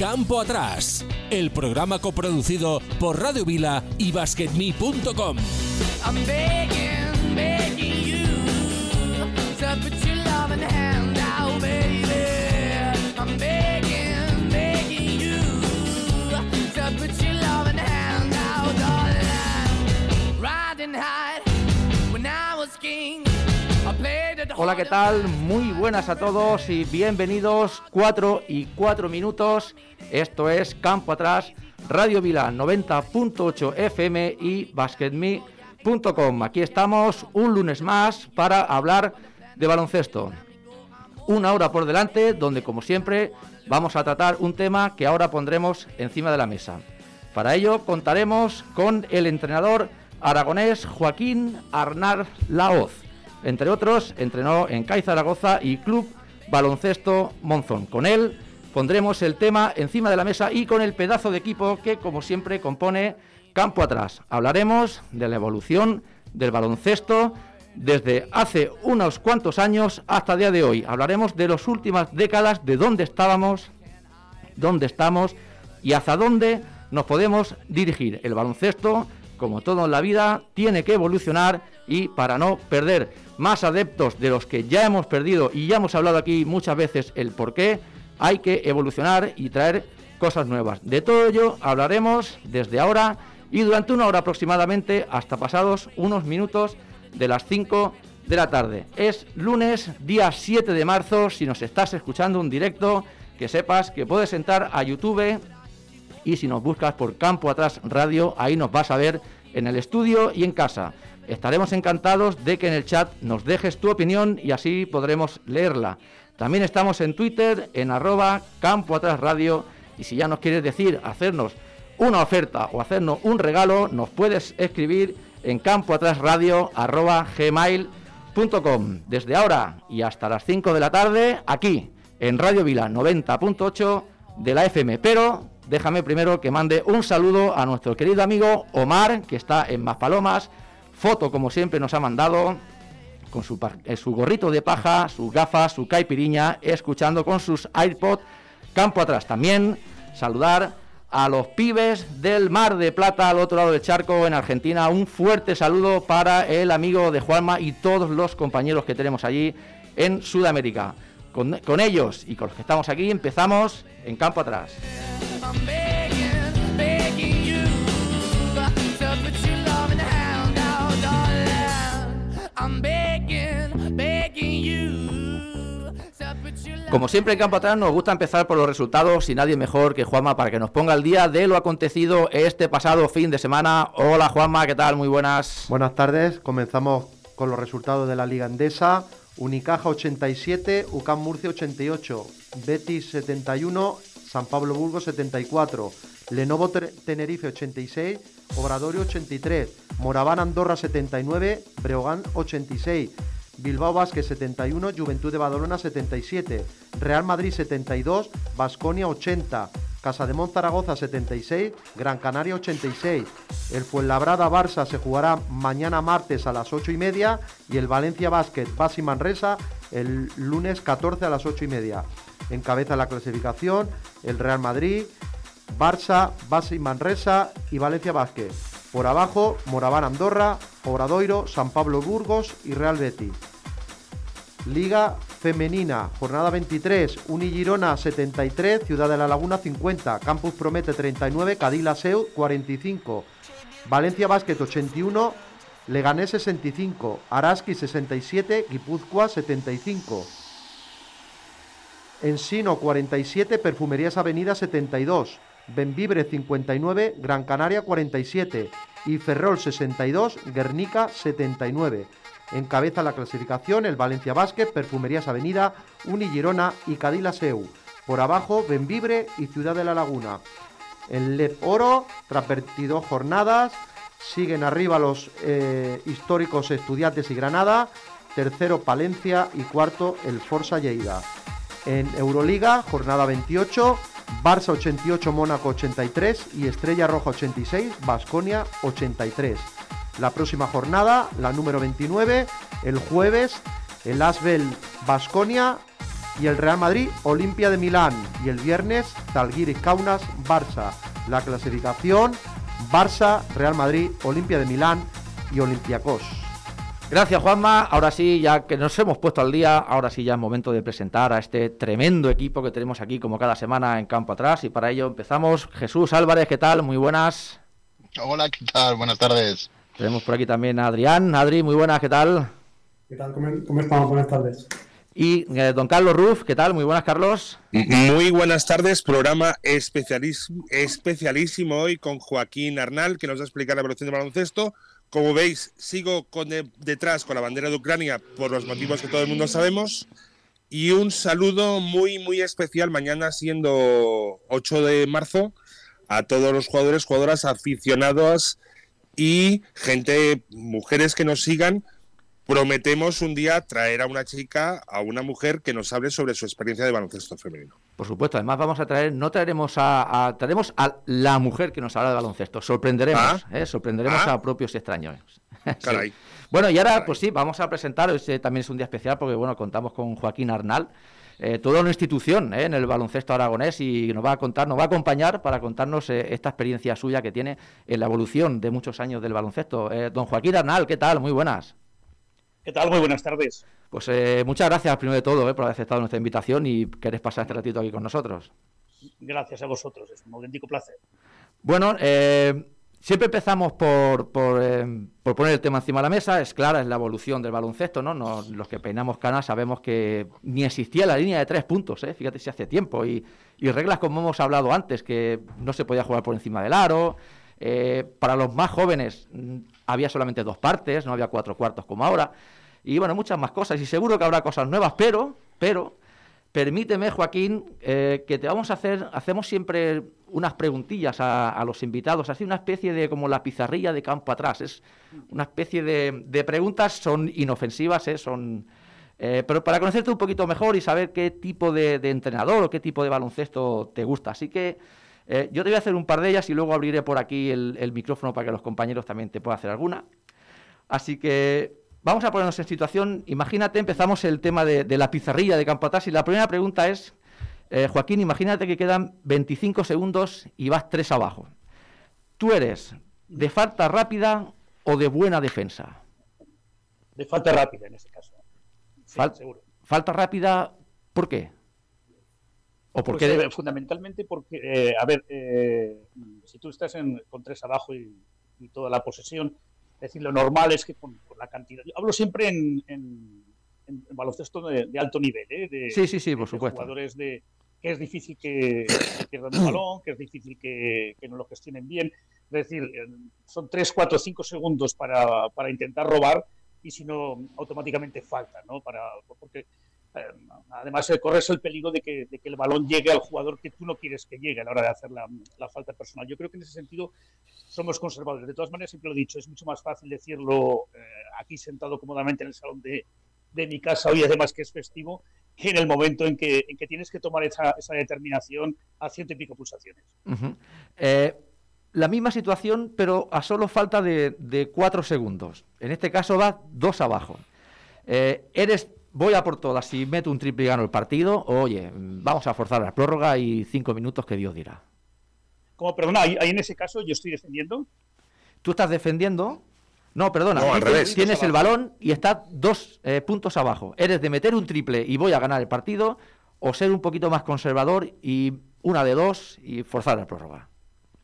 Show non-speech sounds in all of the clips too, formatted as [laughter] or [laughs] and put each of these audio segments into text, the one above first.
Campo Atrás, el programa coproducido por Radio Vila y BasketMe.com. Hola, ¿qué tal? Muy buenas a todos y bienvenidos 4 y 4 minutos. Esto es Campo Atrás, Radio Vila 90.8 FM y basketme.com. Aquí estamos un lunes más para hablar de baloncesto. Una hora por delante donde, como siempre, vamos a tratar un tema que ahora pondremos encima de la mesa. Para ello contaremos con el entrenador aragonés Joaquín Arnar Laoz entre otros, entrenó en CAI Zaragoza y Club Baloncesto Monzón. Con él pondremos el tema encima de la mesa y con el pedazo de equipo que, como siempre, compone Campo Atrás. Hablaremos de la evolución del baloncesto desde hace unos cuantos años hasta día de hoy. Hablaremos de las últimas décadas, de dónde estábamos, dónde estamos y hacia dónde nos podemos dirigir. El baloncesto, como todo en la vida, tiene que evolucionar y para no perder más adeptos de los que ya hemos perdido y ya hemos hablado aquí muchas veces el por qué, hay que evolucionar y traer cosas nuevas. De todo ello hablaremos desde ahora y durante una hora aproximadamente hasta pasados unos minutos de las 5 de la tarde. Es lunes, día 7 de marzo, si nos estás escuchando un directo, que sepas que puedes entrar a YouTube y si nos buscas por Campo Atrás Radio, ahí nos vas a ver en el estudio y en casa. Estaremos encantados de que en el chat nos dejes tu opinión y así podremos leerla. También estamos en Twitter, en arroba Campo Atrás Radio. Y si ya nos quieres decir, hacernos una oferta o hacernos un regalo, nos puedes escribir en campoatrásradio arroba gmail.com. Desde ahora y hasta las 5 de la tarde, aquí en Radio Vila 90.8 de la FM. Pero déjame primero que mande un saludo a nuestro querido amigo Omar, que está en Maspalomas foto, como siempre, nos ha mandado con su, eh, su gorrito de paja, sus gafas, su caipiriña, escuchando con sus iPod campo atrás. También saludar a los pibes del Mar de Plata al otro lado del charco en Argentina. Un fuerte saludo para el amigo de Juanma y todos los compañeros que tenemos allí en Sudamérica. Con, con ellos y con los que estamos aquí empezamos en campo atrás. Como siempre en Campo Atrás nos gusta empezar por los resultados y nadie mejor que Juanma para que nos ponga al día de lo acontecido este pasado fin de semana. Hola Juanma, ¿qué tal? Muy buenas. Buenas tardes, comenzamos con los resultados de la Liga Endesa. Unicaja 87, UCAM Murcia 88, Betis 71, San Pablo Burgos 74, Lenovo Tenerife 86, Obradorio 83, Moraván Andorra 79, Breogán 86, Bilbao Vázquez 71, Juventud de Badalona 77, Real Madrid 72, Basconia 80, Casa de Zaragoza 76, Gran Canaria 86. El Fuenlabrada Barça se jugará mañana martes a las 8 y media y el Valencia Basket Basi Manresa el lunes 14 a las 8 y media. Encabeza la clasificación el Real Madrid, Barça, Basi Manresa y Valencia Basket. Por abajo, Moraván Andorra, Obradoiro, San Pablo Burgos y Real Betis. Liga Femenina, jornada 23, Unigirona 73, Ciudad de la Laguna 50, Campus Promete 39, Cadila Seu 45, Valencia Basket 81, Leganés 65, Araski 67, Guipúzcoa 75. Ensino 47, Perfumerías Avenida 72, Benvibre 59, Gran Canaria 47 y Ferrol 62, Guernica 79. Encabeza la clasificación el Valencia Basket, Perfumerías Avenida, Unigirona y Cadila Seu. Por abajo, Benvibre y Ciudad de la Laguna. En Lep Oro, tras 22 jornadas, siguen arriba los eh, históricos Estudiantes y Granada, tercero Palencia y cuarto el Forza Lleida. En Euroliga, jornada 28, Barça 88, Mónaco 83 y Estrella Roja 86, Basconia 83. La próxima jornada, la número 29, el jueves, el Asbel Basconia y el Real Madrid Olimpia de Milán y el viernes Talguiris Kaunas Barça. La clasificación Barça, Real Madrid, Olimpia de Milán y Olympiacos. Gracias Juanma, ahora sí, ya que nos hemos puesto al día, ahora sí ya es momento de presentar a este tremendo equipo que tenemos aquí como cada semana en campo atrás y para ello empezamos. Jesús Álvarez, ¿qué tal? Muy buenas. Hola, ¿qué tal? Buenas tardes. Tenemos por aquí también a Adrián. Adri, muy buenas, ¿qué tal? ¿Qué tal? ¿Cómo, estamos? Buenas tardes. Y eh, don Carlos Ruf, ¿qué tal? Muy buenas, Carlos. Muy buenas tardes, programa especialísimo, especialísimo hoy con Joaquín Arnal, que nos va a explicar la evolución del baloncesto. Como veis, sigo con detrás con la bandera de Ucrania por los motivos que todo el mundo sabemos. Y un saludo muy, muy especial mañana, siendo 8 de marzo, a todos los jugadores, jugadoras, aficionados y gente, mujeres que nos sigan prometemos un día traer a una chica, a una mujer que nos hable sobre su experiencia de baloncesto femenino. Por supuesto, además vamos a traer, no traeremos a, traeremos a la mujer que nos habla de baloncesto, sorprenderemos, ah. ¿eh? sorprenderemos ah. a propios extraños. [laughs] Caray. Bueno, y ahora, pues sí, vamos a presentar, este también es un día especial porque, bueno, contamos con Joaquín Arnal, eh, toda una institución ¿eh? en el baloncesto aragonés y nos va a contar, nos va a acompañar para contarnos esta experiencia suya que tiene en la evolución de muchos años del baloncesto. don Joaquín Arnal, ¿qué tal? Muy buenas. ¿Qué tal? Muy buenas tardes. Pues eh, muchas gracias, primero de todo, eh, por haber aceptado nuestra invitación y querés pasar este ratito aquí con nosotros. Gracias a vosotros, es un auténtico placer. Bueno, eh, siempre empezamos por, por, poner el tema encima de la mesa. Es clara, es la evolución del baloncesto, ¿no? los que peinamos canas sabemos que ni existía la línea de tres puntos, fíjate si hace tiempo. Y, y, reglas como hemos hablado antes, que no se podía jugar por encima del aro. Para los más jóvenes mm, había solamente dos partes, no había cuatro cuartos como ahora y bueno, muchas más cosas. Y seguro que habrá cosas nuevas, pero, pero, permíteme, Joaquín, eh, que te vamos a hacer, hacemos siempre unas preguntillas a, los invitados, así una especie de como la pizarrilla de campo atrás. Es una especie de, preguntas, son inofensivas, ¿eh? son... Eh, pero para conocerte un poquito mejor y saber qué tipo de, entrenador o qué tipo de baloncesto te gusta. Así que yo te voy a hacer un par de ellas y luego abriré por aquí el, el micrófono para que los compañeros también te puedan hacer alguna. Así que Vamos a ponernos en situación, imagínate, empezamos el tema de, la pizarrilla de campo atrás y la primera pregunta es, eh, Joaquín, imagínate que quedan 25 segundos y vas tres abajo. ¿Tú eres de falta rápida o de buena defensa? De falta rápida en ese caso. seguro. Falta rápida, ¿por qué? ¿O por pues, eh, fundamentalmente porque, eh, a ver, si tú estás con tres abajo y toda la posesión, es decir, lo normal es que con, la cantidad. Yo hablo siempre en, en, baloncesto de, alto nivel, ¿eh? de, sí, sí, sí, por supuesto. jugadores de que es difícil que, pierdan el balón, que es difícil que, no lo gestionen bien. Es decir, son 3, 4, 5 segundos para, para intentar robar y si no, automáticamente falta, ¿no? Para, porque eh, además, eh, corres el peligro de que, el balón llegue al jugador que tú no quieres que llegue a la hora de hacer la, falta personal. Yo creo que en ese sentido somos conservadores. De todas maneras, siempre lo he dicho, es mucho más fácil decirlo eh, aquí sentado cómodamente en el salón de, mi casa, hoy además que es festivo, que en el momento en que, en que tienes que tomar esa, determinación a ciento y pico pulsaciones. la misma situación, pero a solo falta de, de cuatro segundos. En este caso va dos abajo. eres voy a por todas, si meto un triple y gano el partido, oye, vamos a forzar la prórroga y cinco minutos que Dios dirá. Como, perdona, ahí, en ese caso yo estoy defendiendo. Tú estás defendiendo. No, perdona, tienes el balón y estás dos eh, puntos abajo. Eres de meter un triple y voy a ganar el partido, o ser un poquito más conservador y una de dos y forzar la prórroga.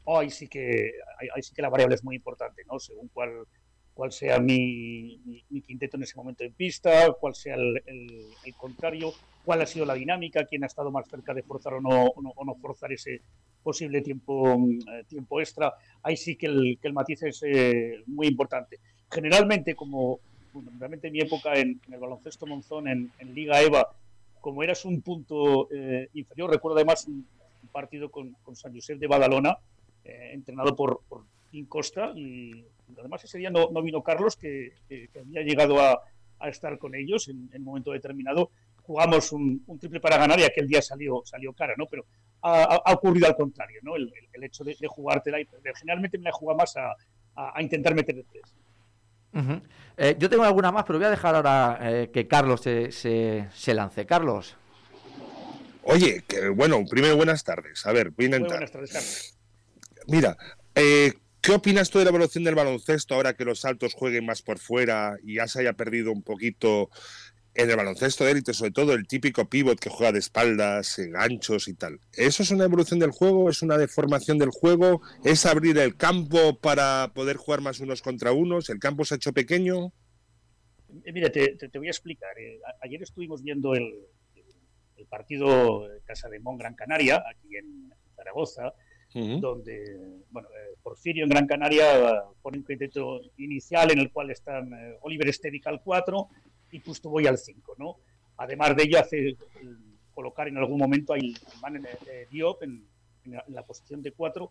ahí sí que ahí sí que la variable es muy importante, ¿no? Según cuál cuál sea mi, quinteto en ese momento en pista, cuál sea el, contrario, cuál ha sido la dinámica, quién ha estado más cerca de forzar o no, o no, forzar ese posible tiempo, eh, extra. Ahí sí que el, matiz es eh, muy importante. Generalmente, como fundamentalmente en mi época en, el baloncesto Monzón, en, Liga EVA, como eras un punto eh, inferior, recuerdo además un, partido con, San Josep de Badalona, entrenado por, por Costa, y además ese día no, vino Carlos, que, había llegado a, estar con ellos en, un momento determinado. Jugamos un, triple para ganar y aquel día salió, salió cara, ¿no? Pero ha, ocurrido al contrario, ¿no? El, hecho de, jugártela y Generalmente me la juega más a, intentar meter el tres. Eh, yo tengo alguna más, pero voy a dejar ahora eh, que Carlos se, se, lance. Carlos. Oye, que, bueno, primero buenas tardes. A ver, voy a intentar. Buenas tardes, Carlos. Mira, eh, ¿qué opinas tú de la evolución del baloncesto ahora que los saltos jueguen más por fuera y ya se haya perdido un poquito en el baloncesto de élite, sobre todo el típico pivot que juega de espaldas, ganchos y tal. ¿Eso es una evolución del juego? ¿Es una deformación del juego? ¿Es abrir el campo para poder jugar más unos contra unos? ¿El campo se ha hecho pequeño? Eh, mira, te, voy a explicar. Eh, ayer estuvimos viendo el, el partido Casa de Mon Gran Canaria, aquí en Zaragoza, donde bueno, eh, Porfirio en Gran Canaria pone un quinteto inicial en el cual están Oliver Stedic al 4 y Justo voy al 5, ¿no? Además de ello, hace colocar en algún momento a man Diop en, la, posición de 4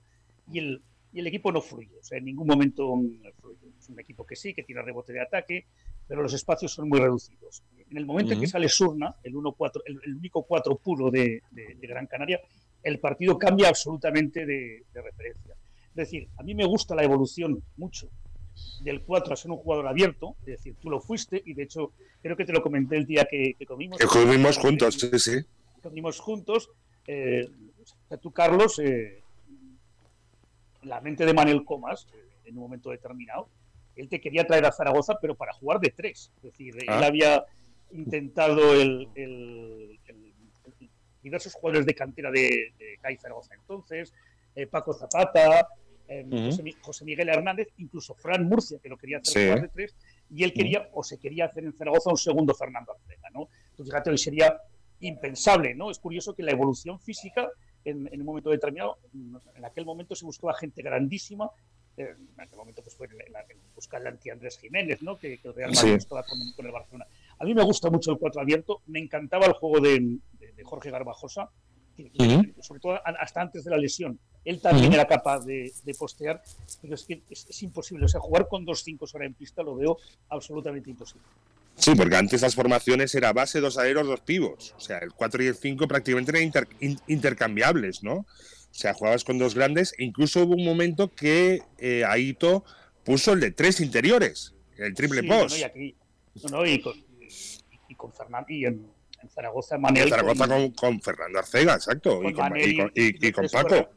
y el, y el equipo no fluye, o sea, en ningún momento fluye. Es un equipo que sí, que tiene rebote de ataque, pero los espacios son muy reducidos. En el momento en que sale Surna, el, 1 -4, el, único 4 puro de, Gran Canaria, el partido cambia absolutamente de, referencia. Es decir, a mí me gusta la evolución mucho del 4 a ser un jugador abierto, es decir, tú lo fuiste y de hecho creo que te lo comenté el día que, comimos. Que comimos juntos, sí, sí. Comimos juntos. Eh, tú, Carlos, eh, la mente de Manuel Comas, eh, en un momento determinado, él te quería traer a Zaragoza, pero para jugar de tres. Es decir, él ah. había intentado el, diversos jugadores de cantera de, de CAI Zaragoza entonces, eh, Paco Zapata, em, José, Miguel Hernández, incluso Fran Murcia, que lo quería hacer jugar de tres, y él quería, o se quería hacer en Zaragoza un segundo Fernando Arcega, ¿no? Entonces, fíjate, hoy sería impensable, ¿no? Es curioso que la evolución física, en, en un momento determinado, en aquel momento se buscaba gente grandísima en aquel momento pues fue buscar el anti Andrés Jiménez, ¿no? que, el Real Madrid estaba con, el Barcelona. A mí me gusta mucho el 4 abierto, me encantaba el juego de, Jorge Garbajosa, sobre todo hasta antes de la lesión. Él también era capaz de, postear, pero es que es, imposible. O sea, jugar con dos 5 ahora en pista lo veo absolutamente imposible. Sí, porque antes las formaciones era base, dos aeros, dos pivos. O sea, el 4 y el 5 prácticamente eran intercambiables, ¿no? O sea, jugabas con dos grandes e incluso hubo un momento que eh, Aito puso el de tres interiores, el triple post. y, aquí, y, con, y, con, Fernando y en, Zaragoza Manuel. En Zaragoza con, Fernando Arcega, exacto, y con, y, con Paco.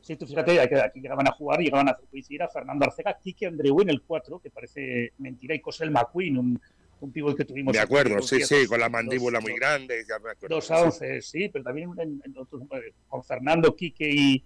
Sí, tú fíjate, aquí llegaban a jugar, llegaban a coincidir a Fernando Arcega, Kike Andreu en el 4, que parece mentira, y Cosel McQueen, un, un pivot que tuvimos. De acuerdo, sí, sí, con la mandíbula muy grande. Ya me acuerdo, dos a once, sí, pero también con Fernando, Quique y,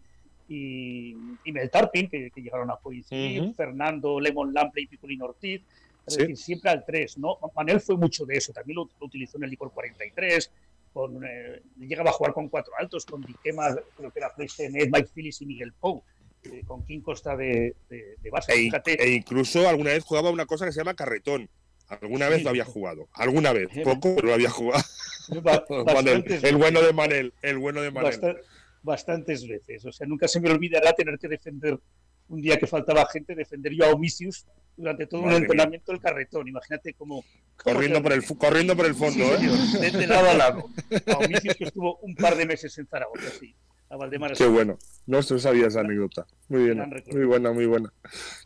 y, y Meltarpin, que, que, llegaron a coincidir, Fernando, Lemon Lample y Piculín Ortiz. Es decir, siempre al 3, ¿no? Manel fue mucho de eso, también lo, utilizó en el Licor 43, con, eh, llegaba a jugar con cuatro altos, con Diquema, creo que era Ed, Mike Phillips y Miguel Pou, eh, con King Costa de, de, base. E, e, incluso alguna vez jugaba una cosa que se llama carretón, Alguna vez lo había jugado, alguna vez, poco, pero lo había jugado. [laughs] el bueno de Manel, el bueno de Manel. bastantes veces, o sea, nunca se me olvidará tener que defender un día que faltaba gente, defender yo a Omisius durante todo un entrenamiento del carretón. Imagínate cómo. corriendo, por el, corriendo por el fondo, ¿eh? De, lado a lado. Que estuvo un par de meses en Zaragoza, sí a Valdemar. Qué bueno. No sabía esa anécdota. Muy bien. Muy buena, muy buena.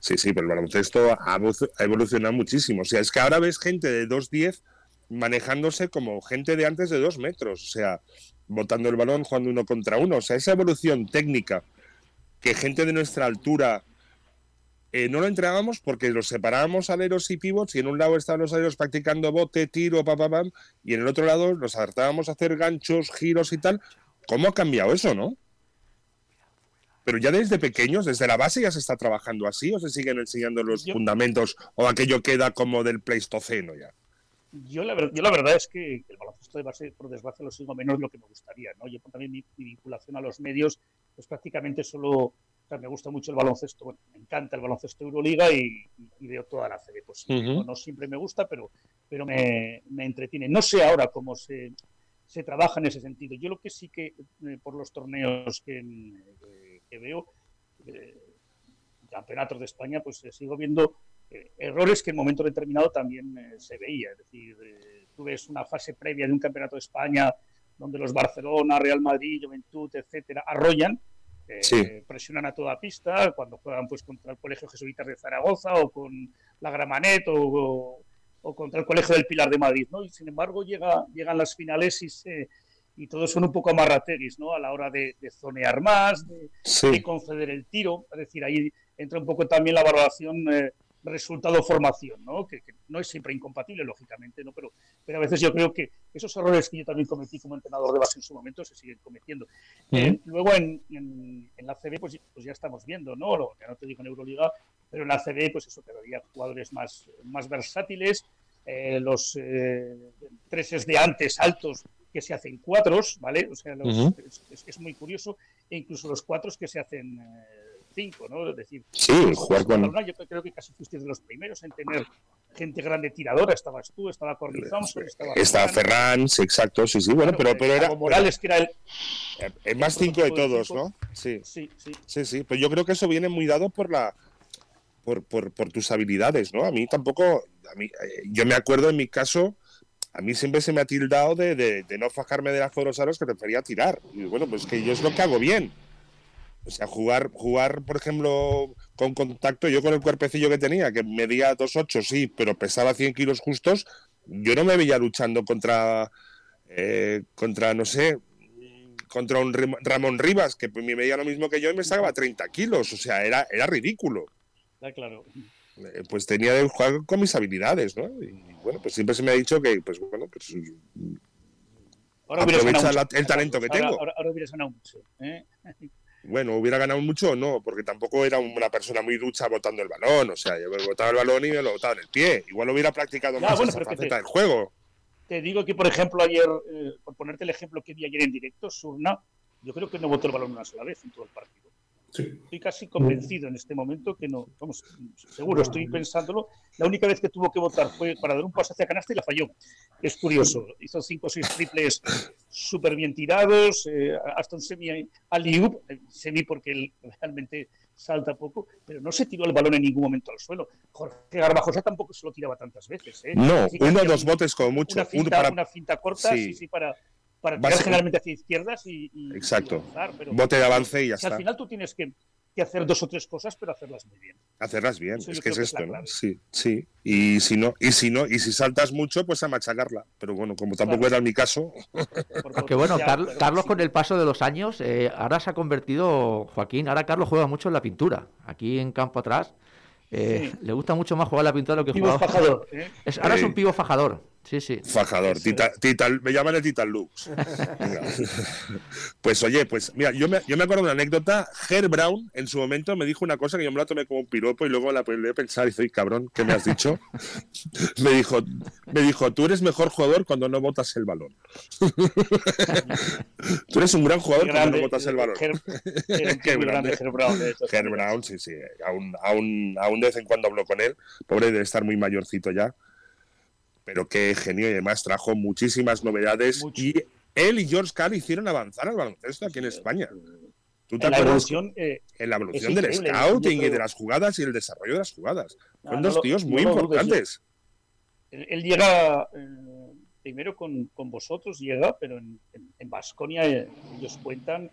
Sí, sí, pero el baloncesto ha evolucionado muchísimo. O sea, es que ahora ves gente de 2'10 manejándose como gente de antes de 2 metros. O sea, botando el balón, jugando uno contra uno. O sea, esa evolución técnica que gente de nuestra altura eh, no lo entregábamos porque los separábamos aleros y pivots y en un lado estaban los aleros practicando bote, tiro, pam, pam, y en el otro lado los adaptábamos a hacer ganchos, giros y tal, ¿Cómo ha cambiado eso, no? Pero ya desde pequeños, desde la base ya se está trabajando así o se siguen enseñando los fundamentos o aquello queda como del pleistoceno ya. Yo la, yo la verdad es que el baloncesto de base, por desgracia, lo sigo menos de lo que me gustaría. ¿no? Yo también mi, vinculación a los medios, pues prácticamente solo, me gusta mucho el baloncesto, bueno, me encanta el baloncesto Euroliga y, veo toda la serie posible. no, siempre me gusta, pero, pero me, me, entretiene. No sé ahora cómo se, se trabaja en ese sentido. Yo lo que sí que, eh, por los torneos que, eh, veo, eh, campeonatos de España, pues sigo viendo errores que en momento determinado también se veía. Es decir, tú ves una fase previa de un campeonato de España donde los Barcelona, Real Madrid, Juventud, etcétera, arrollan, presionan a toda pista cuando juegan pues contra el Colegio Jesuitas de Zaragoza o con la Gramanet o, o contra el Colegio del Pilar de Madrid, ¿no? Y sin embargo llega, llegan las finales y se, y todos son un poco amarrateguis, ¿no? A la hora de, zonear más, de, conceder el tiro. Es decir, ahí entra un poco también la valoración eh, resultado-formación, ¿no? Que, no es siempre incompatible, lógicamente, ¿no? Pero, pero a veces yo creo que esos errores que yo también cometí como entrenador de base en su momento se siguen cometiendo. Eh, luego en, en, la CB, pues, pues, ya estamos viendo, ¿no? Lo, ya no te digo en Euroliga, pero en la CB, pues eso, cada día jugadores más, más versátiles, eh, los treses de antes altos que se hacen cuatros, ¿vale? O sea, es, muy curioso, e incluso los cuatros que se hacen eh, cinco, ¿no? Es decir, sí, jugar con... yo creo que casi fuiste de los primeros en tener gente grande tiradora, estabas tú, estaba Corny Thompson, estaba... Estaba Ferran, sí, exacto, sí, sí, bueno, pero, pero era... Morales, que era el... El más cinco de todos, ¿no? Sí. Sí, sí. Sí, sí, pero yo creo que eso viene muy dado por la... Por, por, por tus habilidades, ¿no? A mí tampoco, a mí, eh, yo me acuerdo en mi caso, a mí siempre se me ha tildado de, no fajarme de las aros que prefería tirar. Y bueno, pues que yo es lo que hago bien. O sea, jugar, jugar, por ejemplo, con contacto, yo con el cuerpecillo que tenía, que medía 2,8, sí, pero pesaba 100 kilos justos, yo no me veía luchando contra, eh, contra no sé, contra un Ramón Rivas, que me medía lo mismo que yo y me sacaba 30 kilos. O sea, era, era ridículo. Está claro. Eh, pues tenía de jugar con mis habilidades, ¿no? Y bueno, pues siempre se me ha dicho que, pues bueno, pues ahora aprovecha el talento que tengo. Ahora, ahora, hubieras ganado mucho. ¿eh? Bueno, hubiera ganado mucho o no, porque tampoco era una persona muy ducha botando el balón. O sea, yo me botaba el balón y me lo botaba en el pie. Igual hubiera practicado más esa faceta del juego. Te digo que, por ejemplo, ayer, eh, por ponerte el ejemplo que vi ayer en directo, Surna, yo creo que no botó el balón una sola vez en todo el partido. Estoy casi convencido en este momento que no, vamos, seguro, estoy pensándolo. La única vez que tuvo que votar fue para dar un paso hacia canasta y la falló. Es curioso, hizo cinco o seis triples súper bien tirados, eh, hasta un semi al eh, semi porque él realmente salta poco, pero no se tiró el balón en ningún momento al suelo. Jorge Garbajosa tampoco se lo tiraba tantas veces. ¿eh? No, uno o dos botes como mucho. Una finta, para... una finta corta, sí, sí, para, para tirar generalmente hacia izquierdas y, Exacto. Bote de avance y ya está. Al final tú tienes que, hacer dos o tres cosas, pero hacerlas muy bien. Hacerlas bien, es que es esto, ¿no? Sí, sí. Y si no, y si no, y si saltas mucho, pues a machacarla. Pero bueno, como tampoco era mi caso. Aunque bueno, Carlos, con el paso de los años, eh, ahora se ha convertido, Joaquín, ahora Carlos juega mucho en la pintura. Aquí en campo atrás. Eh, le gusta mucho más jugar la pintura de lo que jugar. Fajador, [laughs] ¿eh? ahora es un pivo fajador. Sí, sí. Fajador, me llaman el Titan Lux. [laughs] pues oye, pues mira, yo me, yo me acuerdo de una anécdota. Ger Brown en su momento me dijo una cosa que yo me la tomé como un piropo y luego la pude a pensar y soy cabrón, ¿qué me has dicho? [laughs] me dijo, me dijo, tú eres mejor jugador cuando no botas el balón. [laughs] tú eres un gran jugador cuando no botas el balón. Qué grande Ger Brown. Ger Brown, sí, sí. Aún, aún, aún de vez en cuando hablo con él. Pobre de estar muy mayorcito ya pero qué genio y además trajo muchísimas novedades y él y George Carl hicieron avanzar al baloncesto aquí en España. ¿Tú te en, la evolución, eh, en la evolución del scouting y de las jugadas y el desarrollo de las jugadas. Son dos tíos muy importantes. Él, llega eh, primero con, con, vosotros, llega, pero en Vasconia eh, ellos cuentan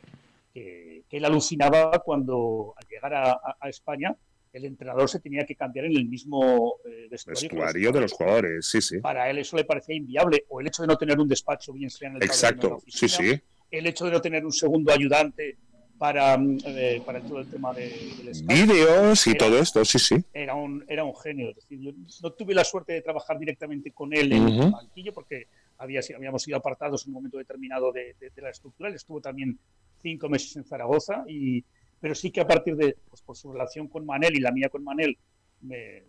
que, que, él alucinaba cuando al llegar a, a España el entrenador se tenía que cambiar en el mismo eh, vestuario, de los jugadores, sí, sí. Para él eso le parecía inviable, o el hecho de no tener un despacho bien sea en el Exacto, sí, sí. El hecho de no tener un segundo ayudante para, mm, eh, para todo el tema de, del Vídeos y todo esto, sí, sí. Era un, era un genio. Es decir, yo no tuve la suerte de trabajar directamente con él en el banquillo porque había, habíamos sido apartados en un momento determinado de, de la estructura. Él estuvo también cinco meses en Zaragoza y pero sí que a partir de, pues por su relación con Manel y la mía con Manel, me,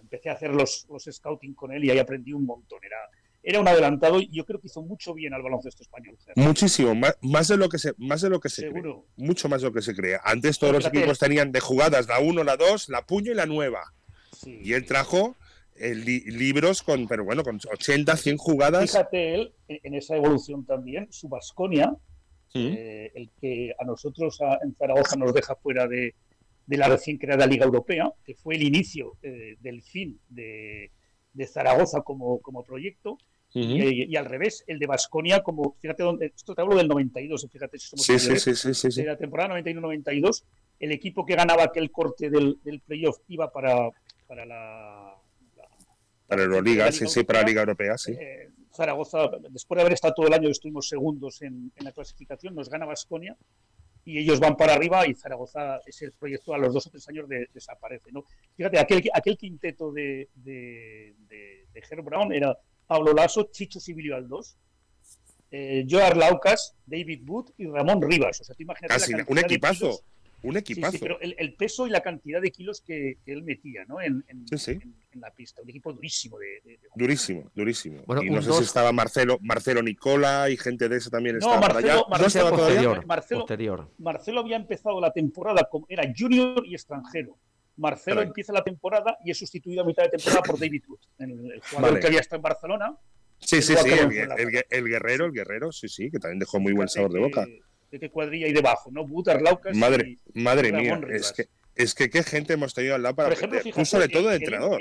empecé a hacer los, los scouting con él y ahí aprendí un montón. Era, era un adelantado y yo creo que hizo mucho bien al baloncesto español. Muchísimo, más, de lo que se, más de lo que se cree. Mucho más de lo que se cree. Antes todos los equipos tenían de jugadas la 1, la 2, la puño y la nueva. y él trajo el libros con, pero bueno, con 80, 100 jugadas. Fíjate él, en esa evolución también, su Vasconia, eh, el que a nosotros en Zaragoza nos deja fuera de, la recién creada Liga Europea, que fue el inicio eh, del fin de, Zaragoza como, proyecto, y, al revés, el de Basconia como, fíjate, dónde, esto te hablo del 92, fíjate si somos sí, sí, sí, de la temporada 91-92, el equipo que ganaba aquel corte del, playoff iba para, para la... para Euroliga, sí, sí, para la Liga Europea, sí. Eh, Zaragoza, después de haber estado todo el año, estuvimos segundos en, la clasificación, nos gana Vasconia y ellos van para arriba y Zaragoza, ese proyecto a los dos o tres años desaparece. ¿no? Fíjate, aquel, aquel quinteto de, de, de, Brown era Pablo Lasso, Chicho Sibilio Aldós, eh, Joar Laucas, David Wood y Ramón Rivas. O sea, tú imagínate un equipazo. Un equipazo. Sí, pero el, peso y la cantidad de kilos que, él metía ¿no? en, la pista. Un equipo durísimo. De, durísimo, durísimo. y no sé si estaba Marcelo, Marcelo Nicola y gente de esa también no, Marcelo, Marcelo, Marcelo, había empezado la temporada, como, era junior y extranjero. Marcelo empieza la temporada y es sustituido a mitad de temporada por David Wood, el, jugador que había estado en Barcelona. Sí, sí, sí, el, guerrero, el guerrero, sí, sí, que también dejó muy buen sabor de boca de qué cuadrilla hay debajo, ¿no? Butar, Laucas. Madre, madre mía, es que, es que qué gente hemos tenido al lado para. Por ejemplo, sobre todo de entrenador.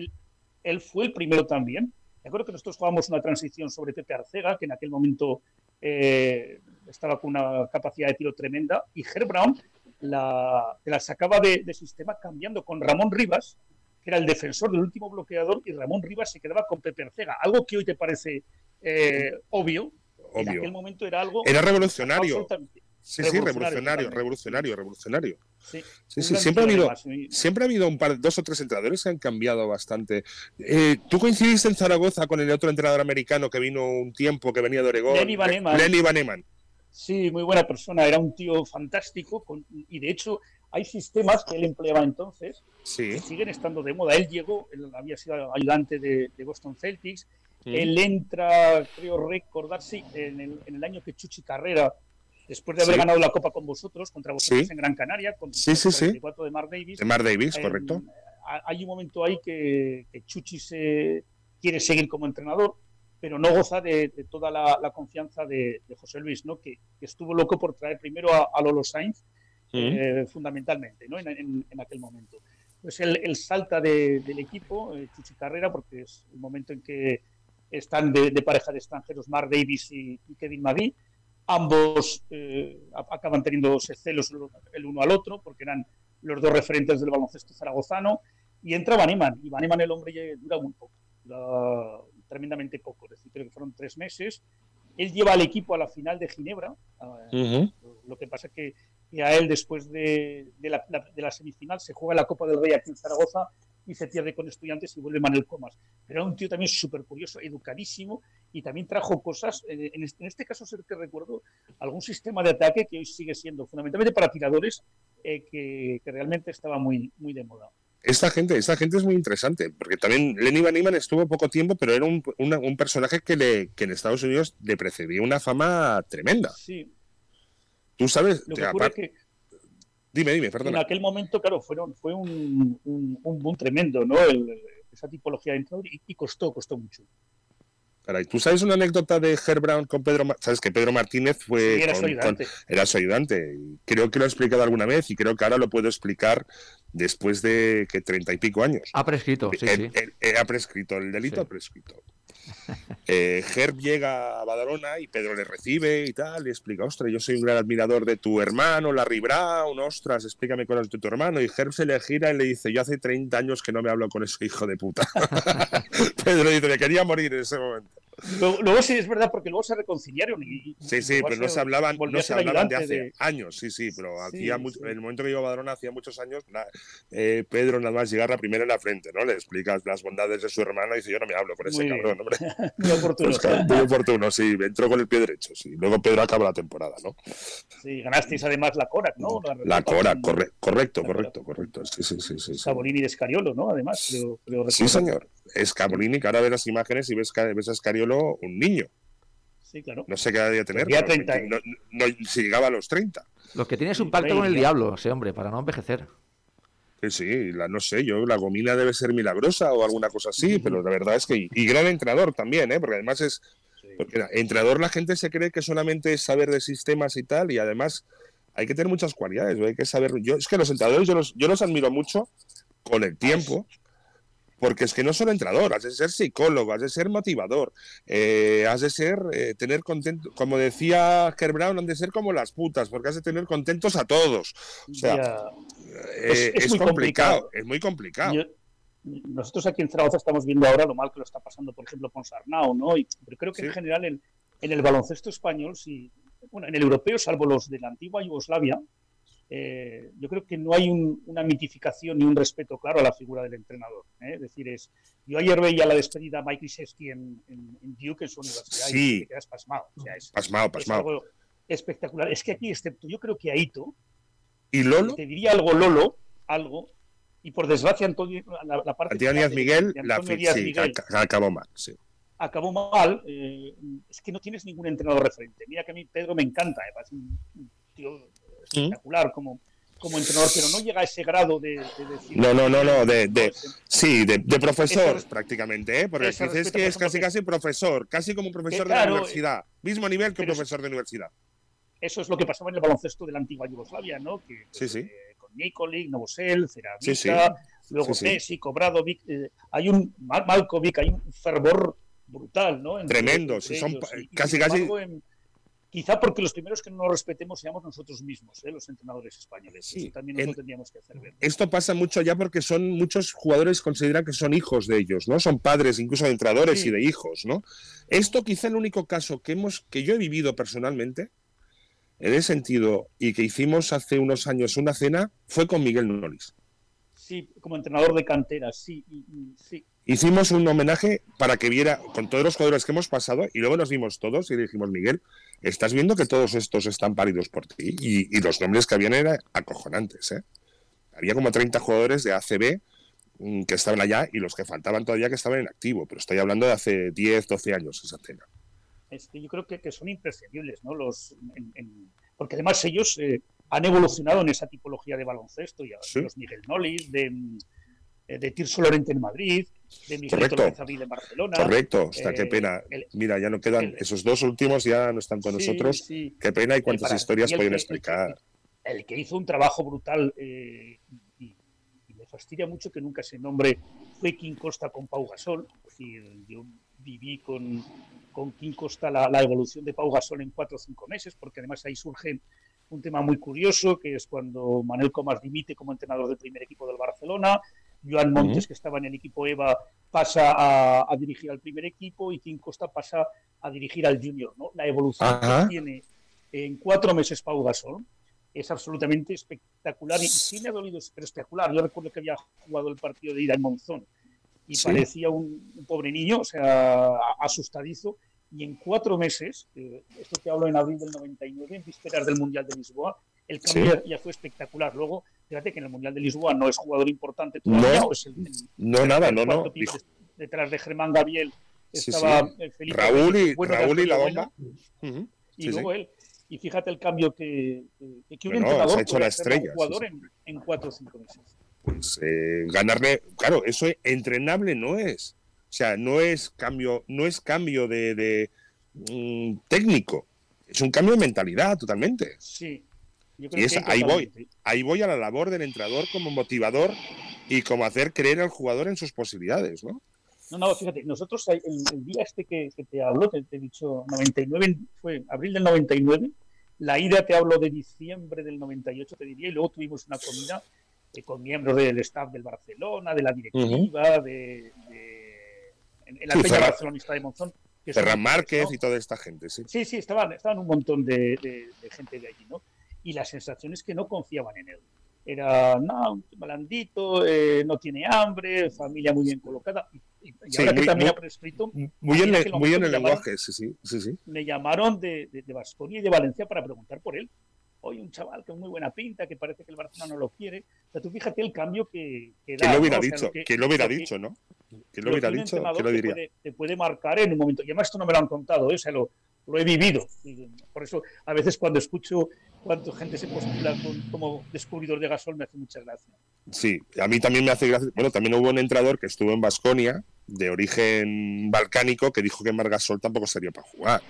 Él, fue el primero también. Me acuerdo que nosotros jugábamos una transición sobre Pepe Arcega, que en aquel momento eh, estaba con una capacidad de tiro tremenda, y Herb Brown la, la sacaba de, sistema cambiando con Ramón Rivas, que era el defensor del último bloqueador, y Ramón Rivas se quedaba con Pepe Arcega. Algo que hoy te parece eh, obvio, obvio, en aquel momento era algo. Era revolucionario. Sí, sí, revolucionario, revolucionario, revolucionario. Sí, sí, siempre, ha habido, siempre ha habido un par, dos o tres entrenadores que han cambiado bastante. Eh, ¿Tú coincidiste en Zaragoza con el otro entrenador americano que vino un tiempo, que venía de Oregón? Lenny Van Eman. Lenny Van Sí, muy buena persona, era un tío fantástico y de hecho hay sistemas que él empleaba entonces que siguen estando de moda. Él llegó, él había sido ayudante de, Boston Celtics, él entra, creo recordar, sí, en el, en el año que Chuchi Carrera después de haber ganado la Copa con vosotros, contra vosotros en Gran Canaria, con sí, sí, el de Mar Davis. De Mar Davis, correcto. Hay un momento ahí que, Chuchi se quiere seguir como entrenador, pero no goza de, toda la, confianza de, José Luis, ¿no? Que, estuvo loco por traer primero a, Lolo Sainz, eh, fundamentalmente, ¿no? En, aquel momento. Pues él, salta del equipo, eh, Chuchi Carrera, porque es el momento en que están de, pareja de extranjeros Mar Davis y, Kevin Magui Ambos eh, acaban teniendo celos el uno al otro, porque eran los dos referentes del baloncesto zaragozano. Y entra Van Y Van el hombre, dura muy poco, dura tremendamente poco. Es decir, creo que fueron tres meses. Él lleva al equipo a la final de Ginebra. Eh, lo que pasa es que, a él, después de, la, de la semifinal, se juega la Copa del Rey aquí en Zaragoza y se pierde con estudiantes y vuelve Manuel Comas. Pero era un tío también súper curioso, educadísimo y también trajo cosas, eh, en este, en este caso sé que recuerdo, algún sistema de ataque que hoy sigue siendo fundamentalmente para tiradores eh, que, realmente estaba muy, muy de moda. Esta gente, esta gente es muy interesante, porque también Lenny Van Iman estuvo poco tiempo, pero era un, un personaje que, le, que en Estados Unidos le precedía una fama tremenda. Sí. Tú sabes, Lo que ocurre que Dime, dime, perdona. En aquel momento, claro, fueron, fue un, un, boom tremendo, ¿no? esa tipología de entrenador y, costó, costó mucho. Caray, ¿tú sabes una anécdota de Herb Brown con Pedro Sabes que Pedro Martínez fue. era, su ayudante. era su ayudante. Creo que lo he explicado alguna vez y creo que ahora lo puedo explicar después de que treinta y pico años. Ha prescrito, sí, sí. ha prescrito, el delito ha prescrito. [laughs] Eh, Herb llega a Badalona y Pedro le recibe y tal, y explica, ostras, yo soy un gran admirador de tu hermano, Larry Brown, ostras, explícame cosas de tu hermano. Y Herb se le gira y le dice, yo hace 30 años que no me hablo con ese hijo de puta. [laughs] Pedro dice, me quería morir en ese momento. Luego, sí es verdad, porque luego se reconciliaron. Y, sí, sí, pero no se hablaban, no se hablaban de hace años, sí, sí, pero hacía en el momento que iba a Badalona, hacía muchos años, eh, Pedro nada más llegar a primera en la frente, ¿no? Le explicas las bondades de su hermana y dice, yo no me hablo con ese cabrón, hombre. [laughs] muy oportuno. Pues, [laughs] muy oportuno, sí, entró con el pie derecho, sí. Luego Pedro acaba la temporada, ¿no? Sí, ganasteis además la Cora, ¿no? La, Cora, correcto, correcto, correcto, sí, sí, sí. sí, Sabolini de Escariolo, ¿no? Además, sí, señor. Escabolini, que ahora ves las imágenes y ves, ves a Escariolo un niño. Sí, claro. No sé qué día tener. No, si llegaba a los 30. Lo que tiene es un pacto con el diablo, ese hombre, para no envejecer. Sí, sí, la, no sé, yo, la gomina debe ser milagrosa o alguna cosa así, pero la verdad es que. Y gran entrenador también, ¿eh? porque además es. Porque entrenador la gente se cree que solamente es saber de sistemas y tal, y además hay que tener muchas cualidades, hay que saber. Yo, es que los entrenadores yo los, yo los admiro mucho con el tiempo. Porque es que no solo entrenador, has de ser psicólogo, has de ser motivador, eh, has de ser, eh, tener contento, como decía Kerr Brown, han de ser como las putas, porque has de tener contentos a todos. O sea, eh, es, muy complicado, es muy complicado. nosotros aquí en Zaragoza estamos viendo ahora lo mal que lo está pasando, por ejemplo, con Sarnau, ¿no? Y, pero creo que en general en, en, el baloncesto español, sí, bueno, en el europeo, salvo los de la antigua Yugoslavia, eh, yo creo que no hay una mitificación ni un respeto claro a la figura del entrenador. ¿eh? Es decir, es, yo ayer veía la despedida a Mike Krzyzewski en, en, Duke, en su universidad, sí. y quedas pasmado. O sea, es, pasmado, pasmado. Es algo espectacular. Es que aquí, excepto yo creo que Aito, ¿Y Lolo? te diría algo Lolo, algo, y por desgracia Antonio, la, la parte... Antonio Díaz Miguel, de, la, Díaz sí, Miguel, acabó mal, sí. Acabó mal, eh, es que no tienes ningún entrenador referente. Mira que a mí Pedro me encanta, eh, es un tío espectacular como, como entrenador, pero no llega a ese grado de, de decir. No, no, no, no, de, de sí, de, de profesor esa, prácticamente, ¿eh? porque dices que es casi, casi profesor, casi como un profesor claro, de la universidad, mismo nivel que un profesor de universidad. Eso es lo que pasaba en el baloncesto de la antigua Yugoslavia, ¿no? Que, sí, sí. Eh, con Nikolic, Novosel, Ceramita, sí, sí. luego. Messi, Obradovic, eh, hay un Mal Malkovic, hay un fervor brutal, ¿no? Entre- Tremendo, entre sí, son ellos, y- casi, casi- en- Quizá porque los primeros que no nos respetemos seamos nosotros mismos, ¿eh? los entrenadores españoles. Sí, Eso también nos lo tendríamos que hacer ver. Esto pasa mucho ya porque son muchos jugadores consideran que son hijos de ellos, ¿no? Son padres incluso de entrenadores Sí. y de hijos, ¿no? Esto quizá el único caso que hemos que yo he vivido personalmente en ese sentido y que hicimos hace unos años una cena fue con Miguel Nolis. Sí, como entrenador de cantera, sí, y- y- sí. Hicimos un homenaje para que viera con todos los jugadores que hemos pasado y luego nos vimos todos y le dijimos, Miguel, estás viendo que todos estos están pálidos por ti y, y los nombres que habían eran acojonantes. ¿eh? Había como 30 jugadores de ACB mm, que estaban allá y los que faltaban todavía que estaban en activo, pero estoy hablando de hace 10, 12 años esa cena. Es que yo creo que, que son imprescindibles, ¿no? Los, en- en- porque además ellos eh, han evolucionado en esa tipología de baloncesto, y Sí. los Miguel Nolis, de, mm, eh, de Tirso Lorente en Madrid, de Miguel Correcto. Abril en Barcelona. Correcto, qué eh, pena. el- Mira, ya no quedan, el- esos dos últimos ya no están con Sí, nosotros. sí. Qué pena y cuántas para- historias y el pueden que- el explicar. el que hizo un trabajo brutal eh, y, y me fastidia mucho que nunca se nombre fue King Costa con Pau Gasol. Decir, yo viví con, con King Costa la, la evolución de Pau Gasol en cuatro o cinco meses, porque además ahí surge un tema muy curioso, que es cuando Manuel Comas dimite como entrenador del primer equipo del Barcelona, Joan Montes, que estaba en el equipo EVA, pasa a, a dirigir al primer equipo y King Costa pasa a dirigir al junior. ¿no? La evolución Ajá. que tiene en cuatro meses Pau Gasol es absolutamente espectacular y sí me ha dolido, pero espectacular. Yo recuerdo que había jugado el partido de ida en Monzón y Sí. parecía un, un pobre niño, o sea, asustadizo. Y en cuatro meses, eh, esto te hablo en abril del 99, en vísperas del Mundial de Lisboa, el cambio Sí. ya fue espectacular. Luego, fíjate que en el Mundial de Lisboa no es jugador importante todavía, No, pues el- el- No, nada, el no, no. Dijo- detrás de Germán Gabriel estaba sí. eh, Felipe Raúl y, bueno, Raúl y la Bueno, bomba. Y Sí, sí. luego él. Y fíjate el cambio que, que, que un Bueno, entrenador se ha hecho la hacerle a un estrella, jugador sí, En, en cuatro o cinco meses. pues eh, ganarle, claro, eso entrenable no es. O sea, no es cambio, no es cambio de, de, mm, técnico, es un cambio de mentalidad totalmente. Sí. Yo Y creo es- que ahí voy. Ahí voy a la labor del entrenador como motivador y como hacer creer al jugador en sus posibilidades, ¿no? No, no, fíjate, nosotros el, el día este que, que te hablo, te, te he dicho 99, fue abril del 99, la ida te hablo de diciembre del 98, te diría, y luego tuvimos una comida eh, con miembros del staff del Barcelona, de la directiva, de, de- en, en la Sí, Peña Ferran- Barcelonista de Monzón. que Ferran Márquez ¿no? y toda esta gente, sí. Sí, sí, estaban, estaban un montón de, de- de gente de allí, ¿no? Y la sensación es que no confiaban en él. Era, no, malandito, eh, no tiene hambre, familia muy bien colocada. Y, y Sí, ahora que muy- también muy- ha prescrito, Muy en, el- muy en el llamaron- lenguaje, sí, sí, sí, sí. me llamaron de, de, de Baskonia y de Valencia para preguntar por él. Hoy un chaval con muy buena pinta, que parece que el Barcelona no lo quiere. O sea, tú fíjate el cambio que, que da. ¿Quién lo hubiera ¿no? O sea, dicho? lo que- ¿Quién lo hubiera que- dicho, no? ¿Quién lo hubiera que dicho? ¿Quién lo te diría? puede, te puede marcar en un momento. Y además esto no me lo han contado, ¿eh? o sea, lo, lo he vivido. Por eso a veces cuando escucho cuánta gente se postula con- como descubridor de gasol me hace mucha gracia. Sí, a mí también me hace gracia. Bueno, también hubo un entrenador que estuvo en Basconia, de origen balcánico, que dijo que Margasol tampoco sería para jugar.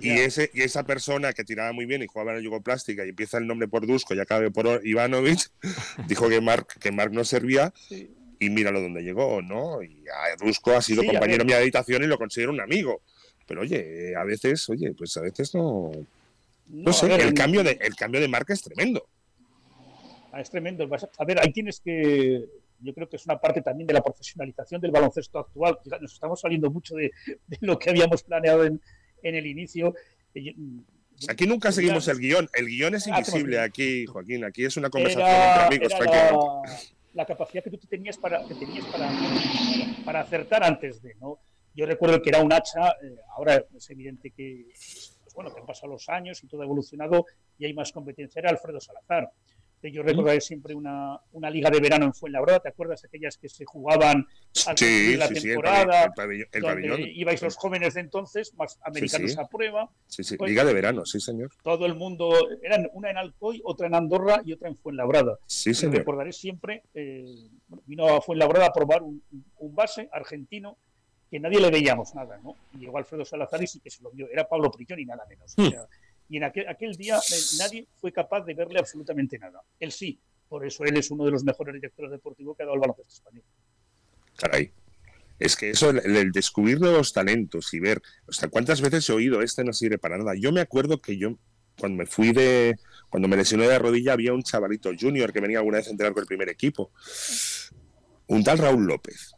Y, ese, y esa persona que tiraba muy bien y jugaba en la Yugoplástica y empieza el nombre por Dusko y acabe por Ivanovic, [laughs] dijo que Mark, que Mark no servía Sí. y míralo donde llegó, ¿no? Y a Dusko ha sido Sí, compañero mío de habitación y lo considero un amigo. Pero oye, a veces, oye, pues a veces no. No, sé, ver, el, en- cambio de, el cambio de marca es tremendo. Ah, es tremendo. A- ver, ahí tienes que. yo creo que es una parte también de la profesionalización del baloncesto actual. Nos estamos saliendo mucho de, lo que habíamos planeado en, el inicio. Aquí nunca seguimos el guion. El guion es ah, invisible aquí, Joaquín. Aquí es una conversación entre amigos. La, capacidad que tú tenías para, que tenías para, para acertar antes de, ¿no? Yo recuerdo que era un hacha, eh, ahora es evidente que, pues bueno, que han pasado los años y todo ha evolucionado y hay más competencia. Era Alfredo Salazar. Yo recuerdo siempre una, una, liga de verano en Fuenlabrada, ¿te acuerdas? Aquellas que se jugaban al sí, la sí, temporada, el pabellón, ibais los jóvenes de entonces, más americanos a prueba. Sí, sí, pues liga de verano, sí, señor. Todo el mundo, eran una en Alcoy, otra en Andorra y otra en Fuenlabrada. Sí, señor. recordaré siempre, eh, vino a Fuenlabrada a probar un, un base argentino que nadie le veíamos nada, ¿no? Y llegó Alfredo Salazar y sí que se lo vio, era Pablo Prillón y nada menos. Hmm. y en aquel, aquel día eh, nadie fue capaz de verle absolutamente nada. Él sí, por eso él es uno de los mejores directores deportivos que ha dado el baloncesto español. Caray. Es que eso, el, descubrir nuevos talentos y ver, o sea, cuántas veces he oído, este no sirve para nada. Yo me acuerdo que yo, cuando me fui de, cuando me lesioné de rodilla, había un chavalito junior que venía alguna vez a entrenar con el primer equipo. Un tal Raúl López.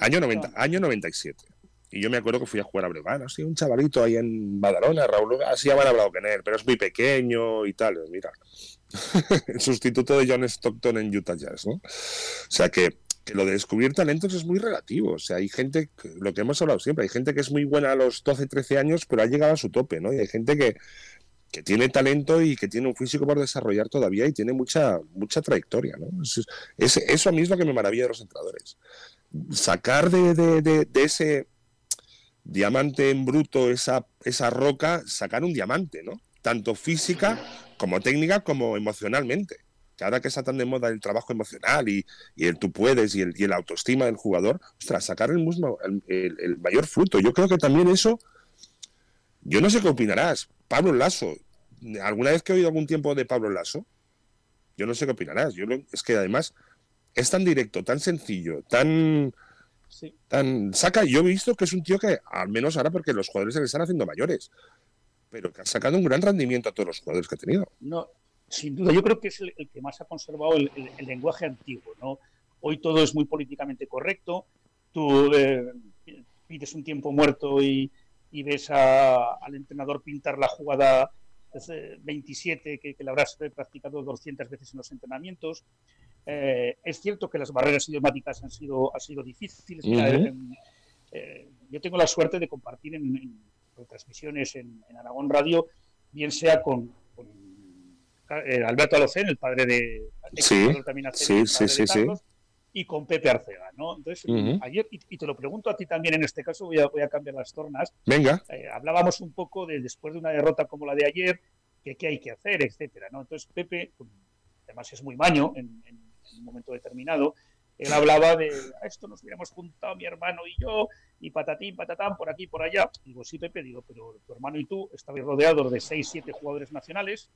Año, 90, año 97. Y yo me acuerdo que fui a jugar a Breogán, así un chavalito ahí en Badalona, Raúl, así han hablado con él, pero es muy pequeño y tal. Mira, [laughs] el sustituto de John Stockton en Utah Jazz, ¿no? O sea que, que, lo de descubrir talentos es muy relativo. O sea, hay gente, lo que hemos hablado siempre, hay gente que es muy buena a los 12, 13 años, pero ha llegado a su tope, ¿no? Y hay gente que, que tiene talento y que tiene un físico por desarrollar todavía y tiene mucha, mucha trayectoria, ¿no? Es, eso a mí es lo que me maravilla de los entrenadores sacar de, ese diamante en bruto, esa, esa roca, sacar un diamante, ¿no? Tanto física como técnica como emocionalmente. Que ahora que está tan de moda el trabajo emocional y, el tú puedes y el, y el, autoestima del jugador, ostras, sacar el, mismo, el, mayor fruto. Yo creo que también eso, yo no sé qué opinarás. Pablo Lasso, ¿alguna vez que he oído algún tiempo de Pablo Lasso? Yo no sé qué opinarás. Yo es que además es tan directo, tan sencillo, tan, tan saca. Yo he visto que es un tío que, al menos ahora, porque los jugadores se le están haciendo mayores, pero que ha sacado un gran rendimiento a todos los jugadores que ha tenido. No, sin duda, yo creo que es el, que más ha conservado el, lenguaje antiguo, ¿no? Hoy todo es muy políticamente correcto. Tú eh, pides un tiempo muerto y, ves al entrenador pintar la jugada 27 que, que la habrás practicado 200 veces en los entrenamientos. Eh, es cierto que las barreras idiomáticas han sido, han sido difíciles. Eh, yo tengo la suerte de compartir en, transmisiones en, Aragón Radio, bien sea con, eh, Alberto Alocén, el padre de sí, sí, sí, sí, y con Pepe Arcega, ¿no? Entonces, ayer, y, te lo pregunto a ti también en este caso, voy a, voy a cambiar las tornas. Venga. hablábamos un poco de después de una derrota como la de ayer, que qué hay que hacer, etcétera, ¿no? Entonces, Pepe, además es muy maño en en un momento determinado, él hablaba de esto nos hubiéramos juntado mi hermano y yo, y patatín, patatán, por aquí, por allá. Digo, sí, Pepe, digo, pero tu hermano y tú estabais rodeados de seis, siete jugadores nacionales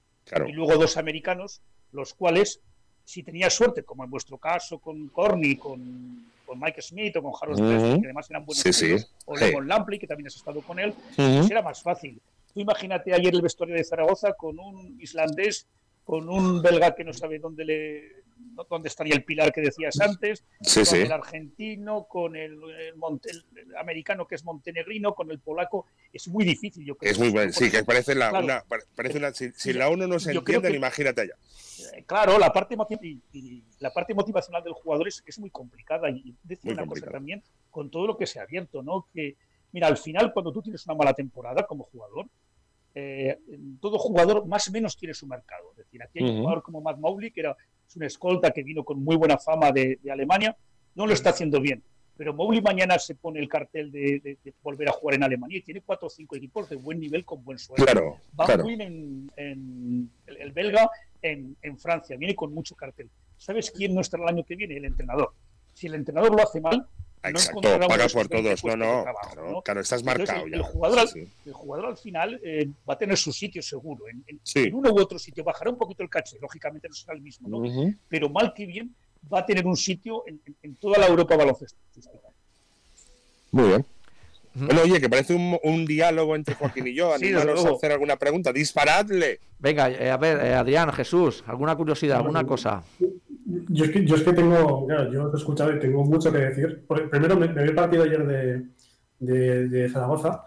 y luego dos americanos, los cuales, si tenías suerte, como en vuestro caso con Corny, con, con Mike Smith o con Harold uh que además eran buenos sí, o con Lampley, que también has estado con él, pues era más fácil. Tú imagínate ayer el vestuario de Zaragoza con un islandés, con un belga que no sabe dónde le dónde estaría el pilar que decías antes, con el argentino, con el, americano que es montenegrino, con el polaco, es muy difícil, yo creo. Es muy bueno, sí, que parece la, una, parece una, si, la uno no se entiende, imagínate allá. Eh, claro, la parte, la parte motivacional del jugador es, es muy complicada y decir una cosa también, con todo lo que se ha abierto, ¿no? Que, mira, al final, cuando tú tienes una mala temporada como jugador, eh, todo jugador más o menos tiene su mercado. Es decir, aquí hay un jugador como Matt Mowley, que era es un escolta que vino con muy buena fama de, Alemania, no lo está haciendo bien. Pero Mowgli mañana se pone el cartel de, volver a jugar en Alemania y tiene cuatro o cinco equipos de buen nivel con buen sueldo. Claro, Van en, el, belga en, Francia, viene con mucho cartel. ¿Sabes quién no estará el año que viene? El entrenador. Si el entrenador lo hace mal, Exacto, paga por todos. No, no, claro, estás marcado ya. El jugador, al, el jugador al final eh, va a tener su sitio seguro. En, uno u otro sitio bajará un poquito el caché, lógicamente no será el mismo, ¿no? Pero mal que bien va a tener un sitio en, toda la Europa baloncesto. Muy bien. Bueno, oye, que parece un, diálogo entre Joaquín y yo. [laughs] sí, a hacer alguna pregunta. Disparadle. Venga, eh, a ver, eh, Adrián, Jesús, alguna curiosidad, alguna cosa. Yo, es que, yo es que tengo, claro, yo he escuchado y tengo mucho que decir. primero, me, vi el partido ayer de, de, de, Zaragoza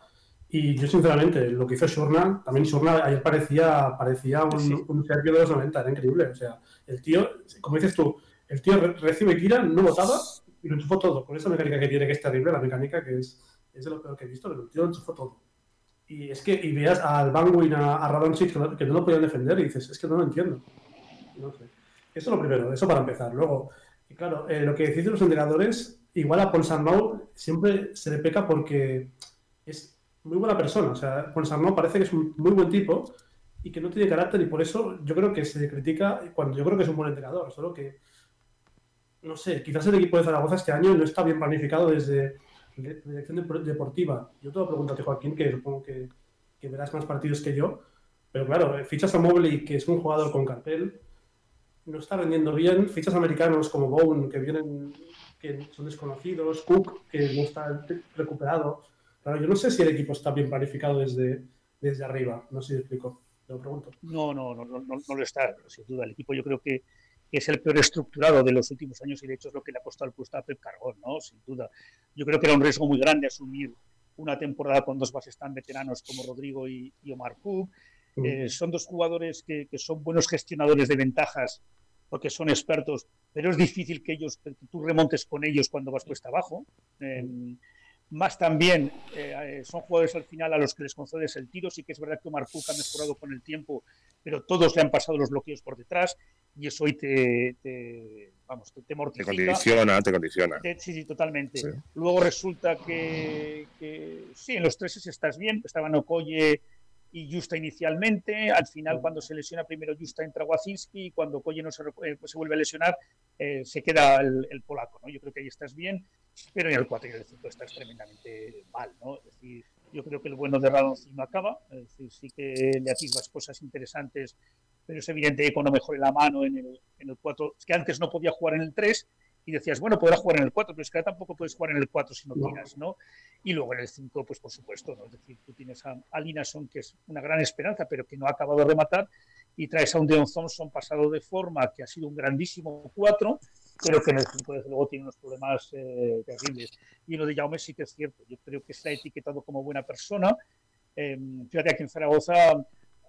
y yo, sinceramente, lo que hizo Shurna, también Shurna ayer parecía, parecía un, un Sergio de los 90, era increíble. O sea, el tío, como dices tú, el tío recibe Kira, no votaba y lo enchufó todo. Con esa mecánica que tiene, que es terrible, la mecánica que es, es de lo peor que he visto, pero el tío lo enchufó todo. Y es que, y veas al Banguin, a, a Radoncic, que, no, lo podían defender, y dices, es que no lo entiendo. No sé. Eso es lo primero, eso para empezar. Luego, y claro, eh, lo que decís de los entrenadores, igual a Ponsarnau siempre se le peca porque es muy buena persona. O sea, Ponsarnau parece que es un muy buen tipo y que no tiene carácter, y por eso yo creo que se le critica cuando yo creo que es un buen entrenador. Solo que, no sé, quizás el equipo de Zaragoza este año no está bien planificado desde dirección deportiva. Yo te pregunto a Joaquín, que supongo que, verás más partidos que yo. Pero claro, fichas a Mobley, que es un jugador con cartel, no está vendiendo bien. Fichas americanos como Bone, que vienen, que son desconocidos. Cook, que no está recuperado. Claro, yo no sé si el equipo está bien planificado desde, desde arriba. No sé si explico. Te lo pregunto. No, no, no, no, no, lo está, sin duda. El equipo yo creo que es el peor estructurado de los últimos años y de hecho es lo que le ha costado el puesto a Pep Cargón, ¿no? Sin duda. Yo creo que era un riesgo muy grande asumir una temporada con dos bases tan veteranos como Rodrigo y, Omar Cook. Mm. Eh, son dos jugadores que, son buenos gestionadores de ventajas porque son expertos, pero es difícil que ellos tú remontes con ellos cuando vas puesta abajo. Em, más también eh, son jugadores al final a los que les concedes el tiro. Sí que es verdad que Omar Cook ha mejorado con el tiempo, pero todos le han pasado los bloqueos por detrás y eso hoy te, te vamos, te, mortifica. Te condiciona, te condiciona. sí, sí, totalmente. Luego resulta que, sí, en los tres estás bien, estaban Okoye y Justa inicialmente, al final cuando se lesiona primero Justa entra Wacinski y cuando Okoye no se, eh, pues se vuelve a lesionar eh, se queda el, polaco, ¿no? Yo creo que ahí estás bien, pero en el 4 y el 5 estás tremendamente mal, ¿no? Es decir, yo creo que el bueno de Radon no acaba, es decir, sí que le atisbas cosas interesantes pero es evidente que cuando mejore la mano en el, en el 4, es que antes no podía jugar en el 3 y decías, bueno, podrá jugar en el 4, pero es que ahora tampoco puedes jugar en el 4 si no, tiras, ¿no? Y luego en el 5, pues por supuesto, ¿no? Es decir, tú tienes a, a Linason, que es una gran esperanza, pero que no ha acabado de rematar, y traes a un Deon Thompson pasado de forma, que ha sido un grandísimo 4, pero que en el 5 desde luego tiene unos problemas eh, terribles. Y lo de Jaume sí que es cierto, yo creo que ha etiquetado como buena persona. Eh, fíjate, aquí en Zaragoza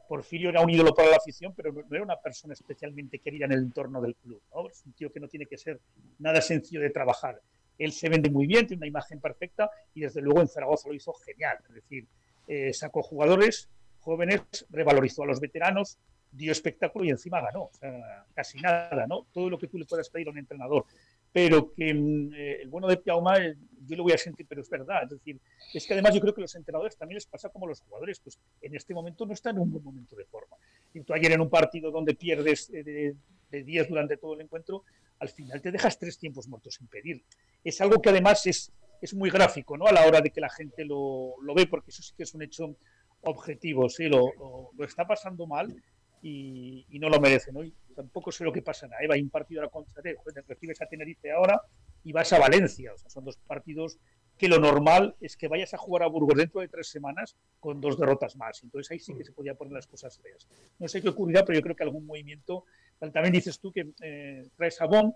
Porfirio era un ídolo para la afición, pero no, era una persona especialmente querida en el entorno del club. Es un tío que no tiene que ser nada sencillo de trabajar. Él se vende muy bien, tiene una imagen perfecta y desde luego en Zaragoza lo hizo genial. Es decir, eh, sacó jugadores jóvenes, revalorizó a los veteranos, dio espectáculo y encima ganó. O sea, casi nada, ¿no? Todo lo que tú le puedas pedir a un entrenador pero que mm, eh, el bueno de Piauma eh, yo lo voy a sentir, pero es verdad. Es decir, es que además yo creo que los entrenadores también les pasa como los jugadores, pues en este momento no están en un buen momento de forma. Y tú ayer en un partido donde pierdes eh, de 10 durante todo el encuentro, al final te dejas tres tiempos muertos sin pedir. Es algo que además es, es muy gráfico, ¿no? A la hora de que la gente lo, lo ve, porque eso sí que es un hecho objetivo, sí, lo, lo, está pasando mal y, no lo merece, ¿no? tampoco sé lo que pasa en Eva. Hay un partido ahora contra recibes a Tenerife ahora y vas a Valencia. O sea, son dos partidos que lo normal es que vayas a jugar a Burgos dentro de tres semanas con dos derrotas más. Entonces ahí sí que se podía poner las cosas feas. No sé qué ocurrirá, pero yo creo que algún movimiento. También dices tú que eh, traes a Bon,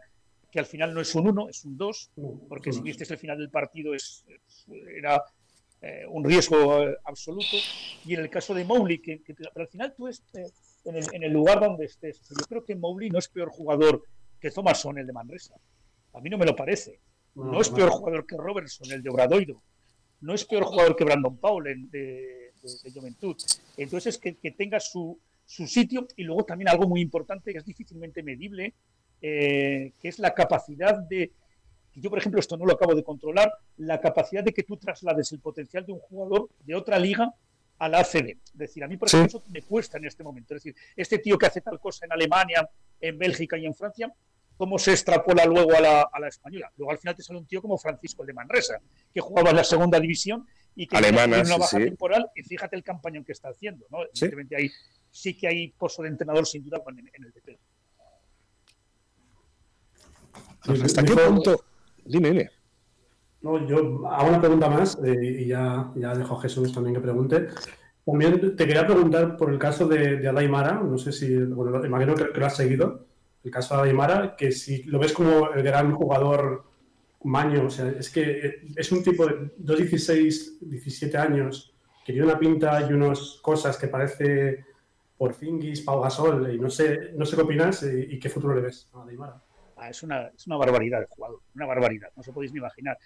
que al final no es un 1, es un 2, porque si viste el final del partido es, era eh, un riesgo eh, absoluto. Y en el caso de Mowley, que, que, al final tú es, en el, lugar donde estés. Yo creo que Mowgli no es peor jugador que Thomason, el de Manresa. A mí no me lo parece. No, es peor jugador que Robertson, el de Obradoiro. No es peor jugador que Brandon Paul, el de, Juventud. Entonces, que, que tenga su, su, sitio y luego también algo muy importante que es difícilmente medible, eh, que es la capacidad de, yo por ejemplo esto no lo acabo de controlar, la capacidad de que tú traslades el potencial de un jugador de otra liga a la ACB. Es decir, a mí, por ejemplo, eso me cuesta en este momento. Es decir, este tío que hace tal cosa en Alemania, en Bélgica y en Francia, ¿cómo se extrapola luego a la, a la española? Luego al final te sale un tío como Francisco de Manresa, que jugaba en la segunda división y que tiene una baja temporal y fíjate el campañón que está haciendo. ¿no? ¿Sí? Evidentemente sí que hay pozo de entrenador sin duda en, en el DP. ¿Hasta qué punto? Dime, dime. No, yo hago una pregunta más eh, y ya, ya dejo a Jesús también que pregunte. También te quería preguntar por el caso de, de Mara, no sé si, bueno, imagino que, lo has seguido. el caso de Aymara, que si lo ves como el gran jugador maño, o sea, es que es un tipo de 2, 17 años, que tiene una pinta y unas cosas que parece por Fingis, Pau Gasol, y no sé, no sé qué opinas y, qué futuro le ves a Aymara. Ah, es, una, es una barbaridad el jugador, una barbaridad, no se podéis ni imaginar.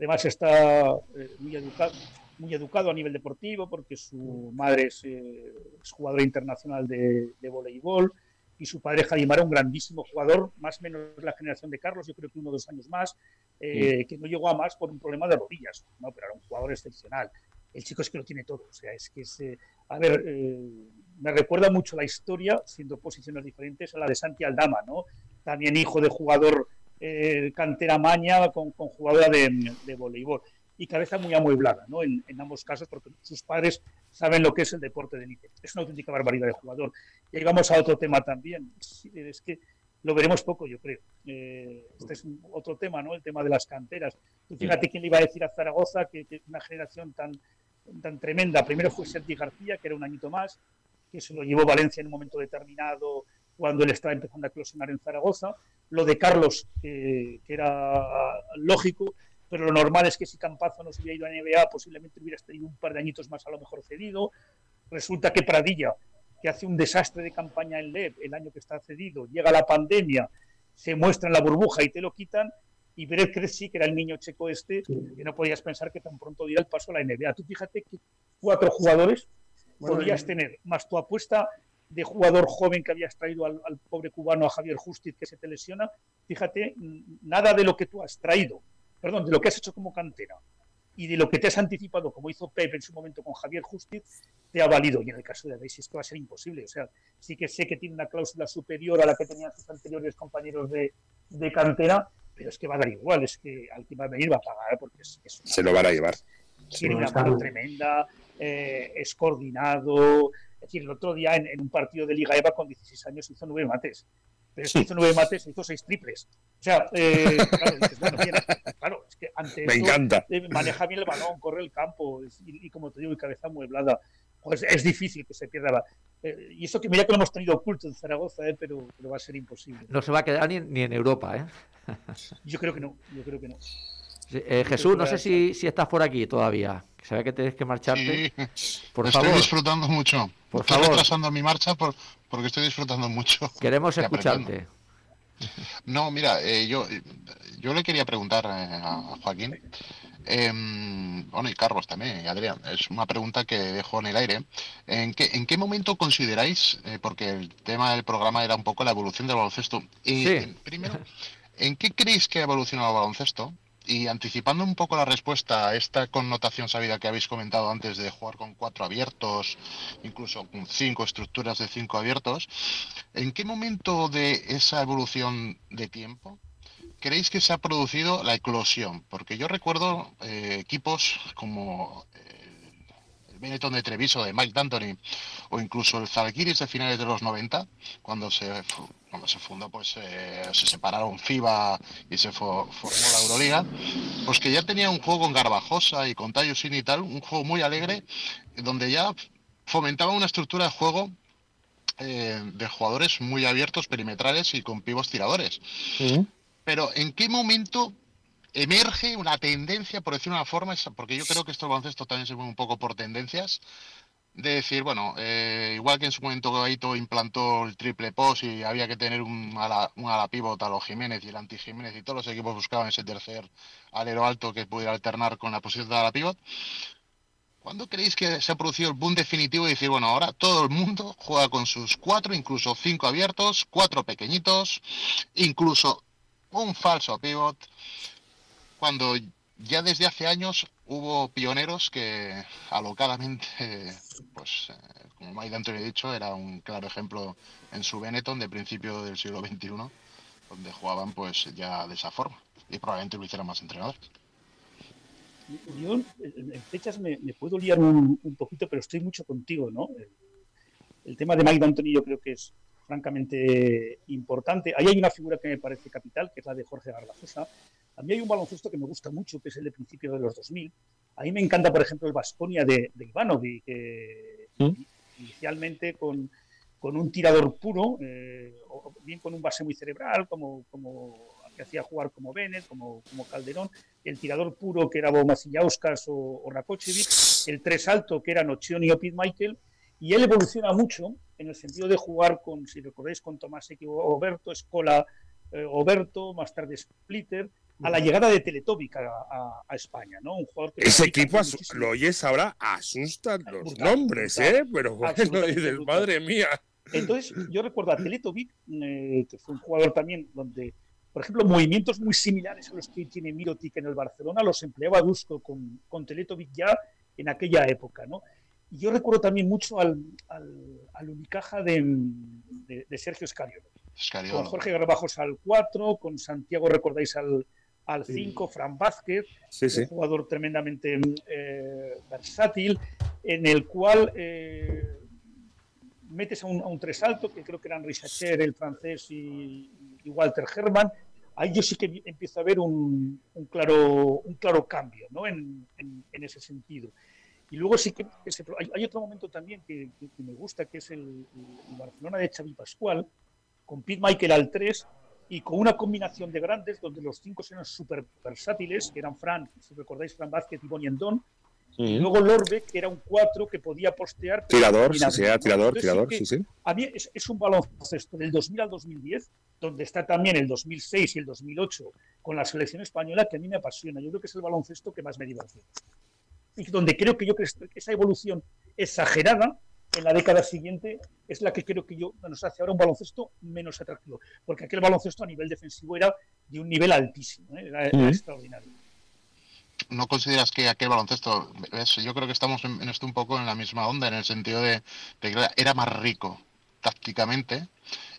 Además está eh, muy, educado, muy educado a nivel deportivo porque su madre es, eh, jugadora internacional de, de voleibol y su padre Jaimara, un grandísimo jugador, más o menos la generación de Carlos, yo creo que uno o dos años más, eh, que no llegó a más por un problema de rodillas, ¿no? pero era un jugador excepcional. El chico es que lo tiene todo, o sea, es que es, a ver, me recuerda mucho la historia, siendo posiciones diferentes, a la de Santi Aldama, ¿no? También hijo de jugador eh, cantera maña con, jugadora de, voleibol y cabeza muy amueblada, ¿no? En, ambos casos, porque sus padres saben lo que es el deporte de élite. Es una auténtica barbaridad de jugador. Y llegamos a otro tema también. Es que lo veremos poco, yo creo. Eh, este es otro tema, ¿no? El tema de las canteras. fíjate quién le iba a decir a Zaragoza que, una generación tan, tan tremenda. Primero fue Sergi García, que era un añito más, que se lo llevó Valencia en un momento determinado cuando él estaba empezando a eclosionar en Zaragoza. Lo de Carlos, que era lógico, pero lo normal es que si Campazo no se hubiera ido a NBA, posiblemente hubiera tenido un par de añitos más a lo mejor cedido. Resulta que Pradilla, que hace un desastre de campaña en LEV el año que está cedido, llega la pandemia, se muestra en la burbuja y te lo quitan, y Beret Cresci, que era el niño checo este, que no podías pensar que tan pronto diera el paso a la NBA. Tú fíjate que cuatro jugadores podías tener, más tu apuesta de jugador joven que habías traído al, pobre cubano, a Javier Justiz, que se te lesiona, fíjate, nada de lo que tú has traído, perdón, de lo que has hecho como cantera y de lo que te has anticipado, como hizo Pepe en su momento con Javier Justiz, te ha valido. Y en el caso de Daisy es que va a ser imposible. O sea, sí que sé que tiene una cláusula superior a la que tenían sus anteriores compañeros de, cantera, pero es que va a dar igual, es que al que va a venir va a pagar porque es, se lo van a llevar. Tiene una mano tremenda, eh, es coordinado. Es decir, el otro día en, un partido de Liga EVA con 16 años hizo nueve mates. Pero es que hizo nueve mates, hizo seis triples. O sea, eh, [laughs] claro, es que ante Me encanta. Eh, maneja bien el balón, corre el campo y, como te digo, y cabeza mueblada. Pues es difícil que se pierda. y eso que mira que lo hemos tenido oculto en Zaragoza, pero, pero, va a ser imposible. No se va a quedar ni, ni en Europa, ¿eh? yo creo que no, yo creo que no. Eh, Jesús, no sé si, si, estás por aquí todavía. Se ve que tienes que marcharte. Sí. Por estoy disfrutando mucho. Por estoy favor. retrasando mi marcha porque estoy disfrutando mucho. Queremos escucharte. No, mira, eh, yo, yo le quería preguntar eh, a Joaquín, em, bueno, y Carlos también, y Adrián, es una pregunta que dejo en el aire. ¿En qué, en qué momento consideráis, porque el tema del programa era un poco la evolución del baloncesto, y, sí. primero, ¿en qué creéis que ha evolucionado el baloncesto? Y anticipando un poco la respuesta a esta connotación sabida que habéis comentado antes de jugar con cuatro abiertos, incluso con cinco estructuras de cinco abiertos, ¿en qué momento de esa evolución de tiempo creéis que se ha producido la eclosión? Porque yo recuerdo eh, equipos como Benetton de Treviso de Mike D'Antoni o incluso el Zalgiris de finales de los 90, cuando se cuando se fundó, pues eh, se separaron FIBA y se formó la Euroliga, pues que ya tenía un juego con Garbajosa y con Sin y tal, un juego muy alegre, donde ya fomentaba una estructura de juego eh, de jugadores muy abiertos, perimetrales y con pivos tiradores. Pero ¿en qué momento emerge una tendencia, por decir una forma, porque yo creo que esto baloncesto también se mueve un poco por tendencias, de decir, bueno, eh, igual que en su momento Gaito implantó el triple post y había que tener un ala, un ala a los Jiménez y el anti Jiménez y todos los equipos buscaban ese tercer alero alto que pudiera alternar con la posición de ala pivot. ¿Cuándo creéis que se ha producido el boom definitivo y decir, bueno, ahora todo el mundo juega con sus cuatro, incluso cinco abiertos, cuatro pequeñitos, incluso un falso pivot? Cuando ya desde hace años hubo pioneros que alocadamente, pues eh, como Mike Anthony ha dicho, era un claro ejemplo en su Benetton de principio del siglo XXI, donde jugaban pues ya de esa forma y probablemente lo hicieran más entrenadores. Yo en fechas me, puedo liar un, poquito, pero estoy mucho contigo, ¿no? El, tema de Mike Anthony yo creo que es francamente importante. Ahí hay una figura que me parece capital, que es la de Jorge Garbajosa, a mí hay un baloncesto que me gusta mucho, que es el de principios de los 2000. A mí me encanta, por ejemplo, el Vasconia de, de Ivanovic, que ¿Mm? inicialmente con, con, un tirador puro, eh, bien con un base muy cerebral, como, como que hacía jugar como Bennett, como, como Calderón, el tirador puro que era Bomasillauskas o, o Rakocevic, el tres alto que era Nocioni o Pete Michael, y él evoluciona mucho en el sentido de jugar con, si recordáis, con Tomás Oberto, Escola eh, Oberto, más tarde Splitter, a la llegada de Teletovic a, España, ¿no? Un jugador que Ese equipo, lo oyes ahora, asustan los nombres, ¿eh? Pero bueno, [laughs] dices, madre mía. Entonces, yo recuerdo a Teletovic, eh, que fue un jugador también donde, por ejemplo, movimientos muy similares a los que tiene Mirotic en el Barcelona, los empleaba Dusko con, con Teletovic ya en aquella época, ¿no? Y yo recuerdo también mucho al, al, Unicaja de, de, Sergio Escariolo. Con Jorge Garbajos al 4, con Santiago, recordáis, al, al 5, Fran Vázquez, un jugador tremendamente eh, versátil, en el cual eh, metes a un, a un, tres alto, que creo que eran Richacher, el francés, y, Walter Herman. Ahí yo sí que empiezo a ver un, un claro, un claro cambio ¿no? en, en, ese sentido. Y luego sí que, hay, otro momento también que, me gusta, que es el, el Barcelona de Xavi Pascual, con Pete Michael al 3 y con una combinación de grandes donde los cinco eran súper versátiles, que eran Fran, si recordáis, Fran Vázquez y Bonnie Endón, y luego Lorbe, que era un 4 que podía postear. Tirador, sí, sí, tirador, tirador, sí, sí. A mí es, es, un baloncesto del 2000 al 2010, donde está también el 2006 y el 2008 con la selección española, que a mí me apasiona. Yo creo que es el baloncesto que más me divierte. Y donde creo que yo que esa evolución exagerada en la década siguiente es la que creo que yo nos hace ahora un baloncesto menos atractivo, porque aquel baloncesto a nivel defensivo era de un nivel altísimo, ¿eh? era, extraordinario. ¿No consideras que aquel baloncesto, yo creo que estamos en, esto un poco en la misma onda, en el sentido de, que era más rico tácticamente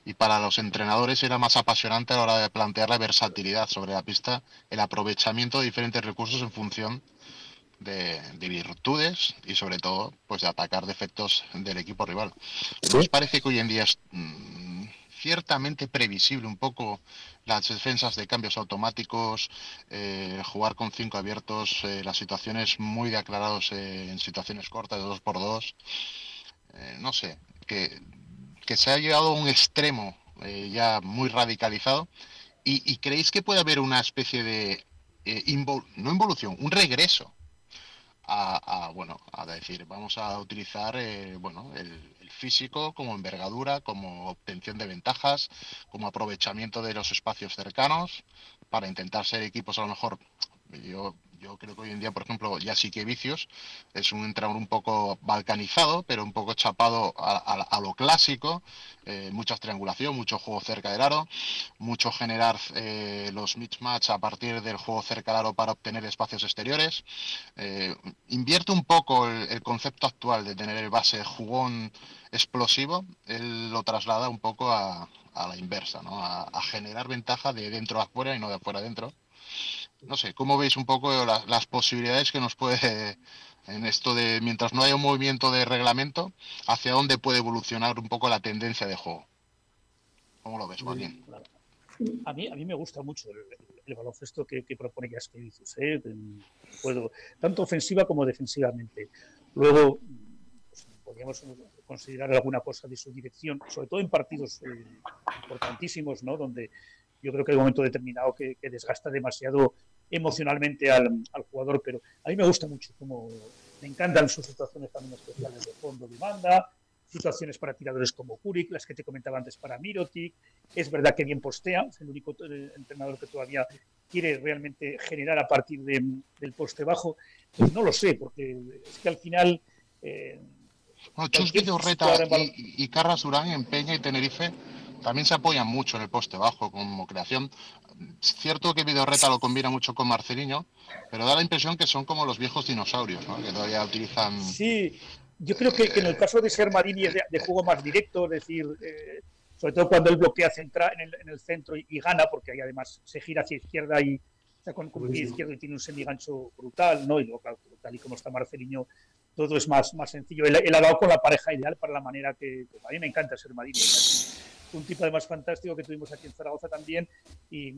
y para los entrenadores era más apasionante a la hora de plantear la versatilidad sobre la pista, el aprovechamiento de diferentes recursos en función de, virtudes y sobre todo pues de atacar defectos del equipo rival. ¿Nos parece que hoy en día es mm, ciertamente previsible un poco las defensas de cambios automáticos, eh, jugar con cinco abiertos, eh, las situaciones muy de aclarados eh, en situaciones cortas de dos por dos? no sé, que, que, se ha llegado a un extremo ya muy radicalizado y, y, creéis que puede haber una especie de, no involución, un regreso a, bueno, a decir, vamos a utilizar eh, bueno, el, físico como envergadura, como obtención de ventajas, como aprovechamiento de los espacios cercanos, para intentar ser equipos a lo mejor, yo yo creo que hoy en día, por ejemplo, ya sí que Vicios es un entrenador un poco balcanizado, pero un poco chapado a, lo clásico. Eh, mucha triangulación, mucho juego cerca del aro, mucho generar eh, los mismatch a partir del juego cerca del aro para obtener espacios exteriores. Eh, invierte un poco el, concepto actual de tener el base jugón explosivo, él lo traslada un poco a, la inversa, ¿no? a, a generar ventaja de dentro a afuera y no de afuera a dentro no sé, ¿cómo veis un poco las posibilidades que nos puede, en esto de, mientras no haya un movimiento de reglamento, hacia dónde puede evolucionar un poco la tendencia de juego? ¿Cómo lo ves, Joaquín? A mí, a mí me gusta mucho el, baloncesto que, propone Jaskevicius, ¿eh? Puedo, tanto ofensiva como defensivamente. Luego, pues, podríamos considerar alguna cosa de su dirección, sobre todo en partidos eh, importantísimos, ¿no? Donde yo creo que hay un momento determinado que, desgasta demasiado emocionalmente al, jugador, pero a mí me gusta mucho, como me encantan sus situaciones también especiales de fondo de banda, situaciones para tiradores como Kurik, las que te comentaba antes para Mirotic, es verdad que bien postea, es el único eh, entrenador que todavía quiere realmente generar a partir del poste bajo, pues no lo sé, porque es que al final... Eh, Chus Reta y, y Carras Durán en Peña y Tenerife también se apoyan mucho en el poste bajo como creación. Es cierto que Videorreta lo combina mucho con Marceliño, pero da la impresión que son como los viejos dinosaurios, ¿no? que todavía utilizan... Sí, yo creo que, en el caso de ser Marini es de, juego más directo, es decir, eh, sobre todo cuando él bloquea central en el, centro y, gana, porque ahí además se gira hacia izquierda y está con, el pie izquierdo y tiene un semigancho brutal, ¿no? Y luego, tal y como está Marceliño, todo es más, más sencillo. Él, ha dado con la pareja ideal para la manera que, a mí me encanta ser Marini un tipo además fantástico que tuvimos aquí en Zaragoza también y,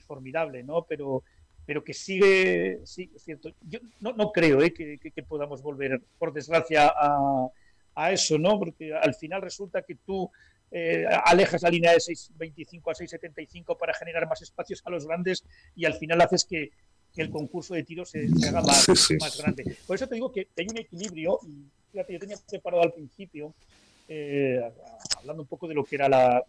formidable, ¿no? Pero, pero que sigue, sí, es cierto. Yo no, no creo ¿eh? que, que, podamos volver, por desgracia, a, a, eso, ¿no? Porque al final resulta que tú eh, alejas la línea de 6.25 a 6.75 para generar más espacios a los grandes y al final haces que, el concurso de tiros se, haga más, más, grande. Por eso te digo que hay un equilibrio. Y fíjate, yo tenía preparado al principio, eh, hablando un poco de lo que era la,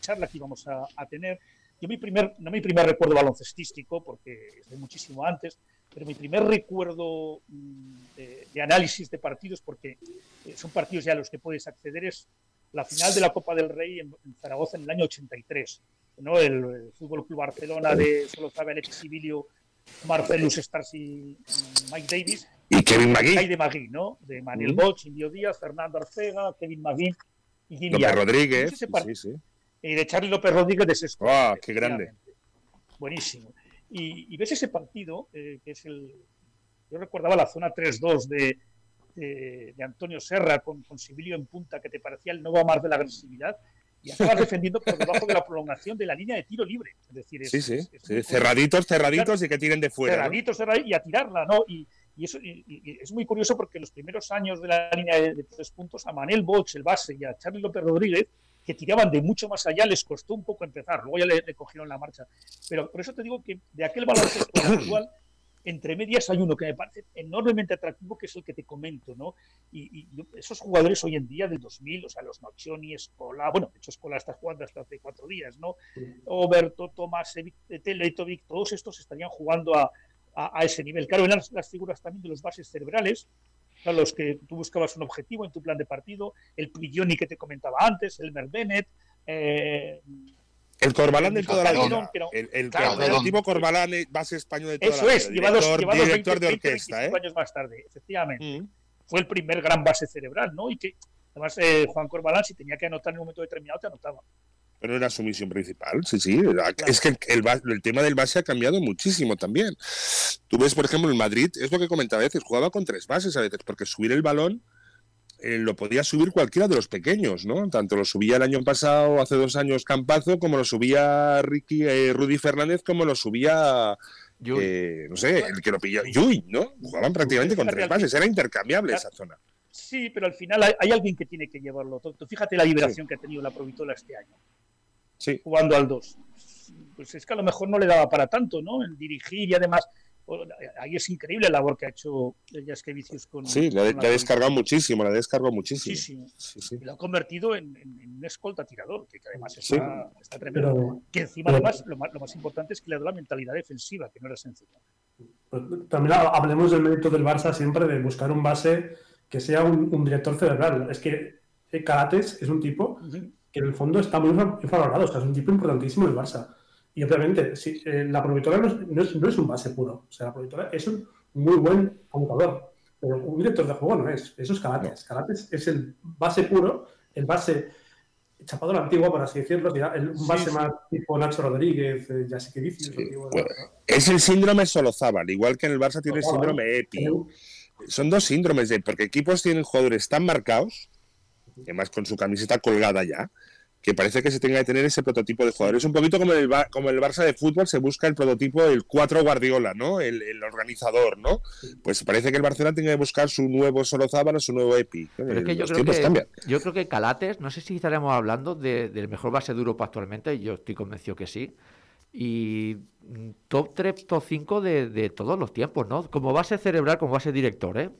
charla que íbamos a, tener. Yo mi primer, no mi primer recuerdo baloncestístico, porque es de muchísimo antes, pero mi primer recuerdo mm, de, análisis de partidos, porque eh, son partidos ya a los que puedes acceder, es la final de la Copa del Rey en, Zaragoza en el año 83. ¿no? El, Fútbol Club Barcelona de Solozábal, Alex Sibilio, Marcelus Stars y, Mike Davis. Y Kevin. Y de Magui, ¿no? De Manuel mm. Indio Díaz, Fernando Arcega, Kevin Magui y Jimmy López Rodríguez. Sí, sí. Y de Charlie López Rodríguez de Sesco. ¡Ah, qué grande! Buenísimo. Y, ves ese partido, eh, que es el. Yo recordaba la zona 3-2 de, de, Antonio Serra con, con Sibilio en punta, que te parecía el nuevo más de la agresividad, y acabas defendiendo por debajo de la prolongación de la línea de tiro libre. Es decir, sí, sí, cerraditos, cerraditos y que tiren de fuera. Cerraditos, cerraditos y a tirarla, ¿no? Y, y eso es muy curioso porque en los primeros años de la línea de, tres puntos, a Manel Boch, el base, y a Charlie López Rodríguez, que tiraban de mucho más allá, les costó un poco empezar. Luego ya le, cogieron la marcha. Pero por eso te digo que de aquel baloncesto [coughs] actual entre medias hay uno que me parece enormemente atractivo, que es el que te comento, ¿no? Y, esos jugadores hoy en día del 2000, o sea, los Nocioni, Escola, bueno, de hecho Escola está jugando hasta hace cuatro días, ¿no? Oberto, Tomás, Teletovic, todos estos estarían jugando a, ese nivel. Claro, eran las, figuras también de los bases cerebrales, a los que tú buscabas un objetivo en tu plan de partido, el Prigioni que te comentaba antes, el Bennett, eh, el Corbalán de toda la vida. El, el, el, tipo Corbalán, base español de toda Eso la vida. Eso es, lleva dos, director de orquesta. ¿eh? años más tarde, efectivamente. Mm. Fue el primer gran base cerebral, ¿no? Y que, además, eh, Juan Corbalán, si tenía que anotar en un momento determinado, te anotaba. Pero era su misión principal, sí, sí. Es que el, el, tema del base ha cambiado muchísimo también. Tú ves, por ejemplo, en Madrid, es lo que comentaba a veces, jugaba con tres bases a veces, porque subir el balón eh, lo podía subir cualquiera de los pequeños, ¿no? Tanto lo subía el año pasado, hace dos años Campazo, como lo subía Ricky, eh, Rudy Fernández, como lo subía, eh, no sé, el que lo pilló, Yui, ¿no? Jugaban prácticamente con tres bases, era intercambiable esa zona. Sí, pero al final hay, alguien que tiene que llevarlo todo. Fíjate la liberación que ha tenido la Provitola este año. Sí. Jugando al 2. Pues es que a lo mejor no le daba para tanto, ¿no? En dirigir y además ahí es increíble la labor que ha hecho Jaskevicius con. Sí, la, ha descargado muchísimo, la ha descargado muchísimo. Sí, sí. lo ha convertido en, un escolta tirador, que además está, tremendo. que encima, además, lo más, importante es que le da la mentalidad defensiva, que no era sencilla. Pues, también hablemos del mérito del Barça siempre de buscar un base que sea un, director cerebral. Es que Carates es un tipo que en el fondo está muy valorado, o sea, es un tipo importantísimo del Barça. Y obviamente, si, eh, la promotora no es, no, es, un base puro. O sea, la promotora es un muy buen computador. Pero un director de juego no es. Eso es Calates. Calates es el base puro, el base chapado la antigua, por así decirlo, el base más tipo Nacho Rodríguez, eh, ya sé que es el síndrome Solozábal, igual que en el Barça tiene el síndrome EPI. Son dos síndromes de, porque equipos tienen jugadores tan marcados, además con su camiseta colgada ya, que parece que se tenga que tener ese prototipo de jugador. Es un poquito como el, como el Barça de fútbol, se busca el prototipo del 4 Guardiola, ¿no? El, organizador, ¿no? Pues parece que el Barcelona tiene que buscar su nuevo Solozábal o su nuevo Epi. Pero es que yo, creo que, yo creo que Calates, no sé si estaremos hablando del mejor base de Europa actualmente, yo estoy convencido que sí. Y top 3, top 5 de, todos los tiempos, ¿no? Como base cerebral, como base director, ¿eh?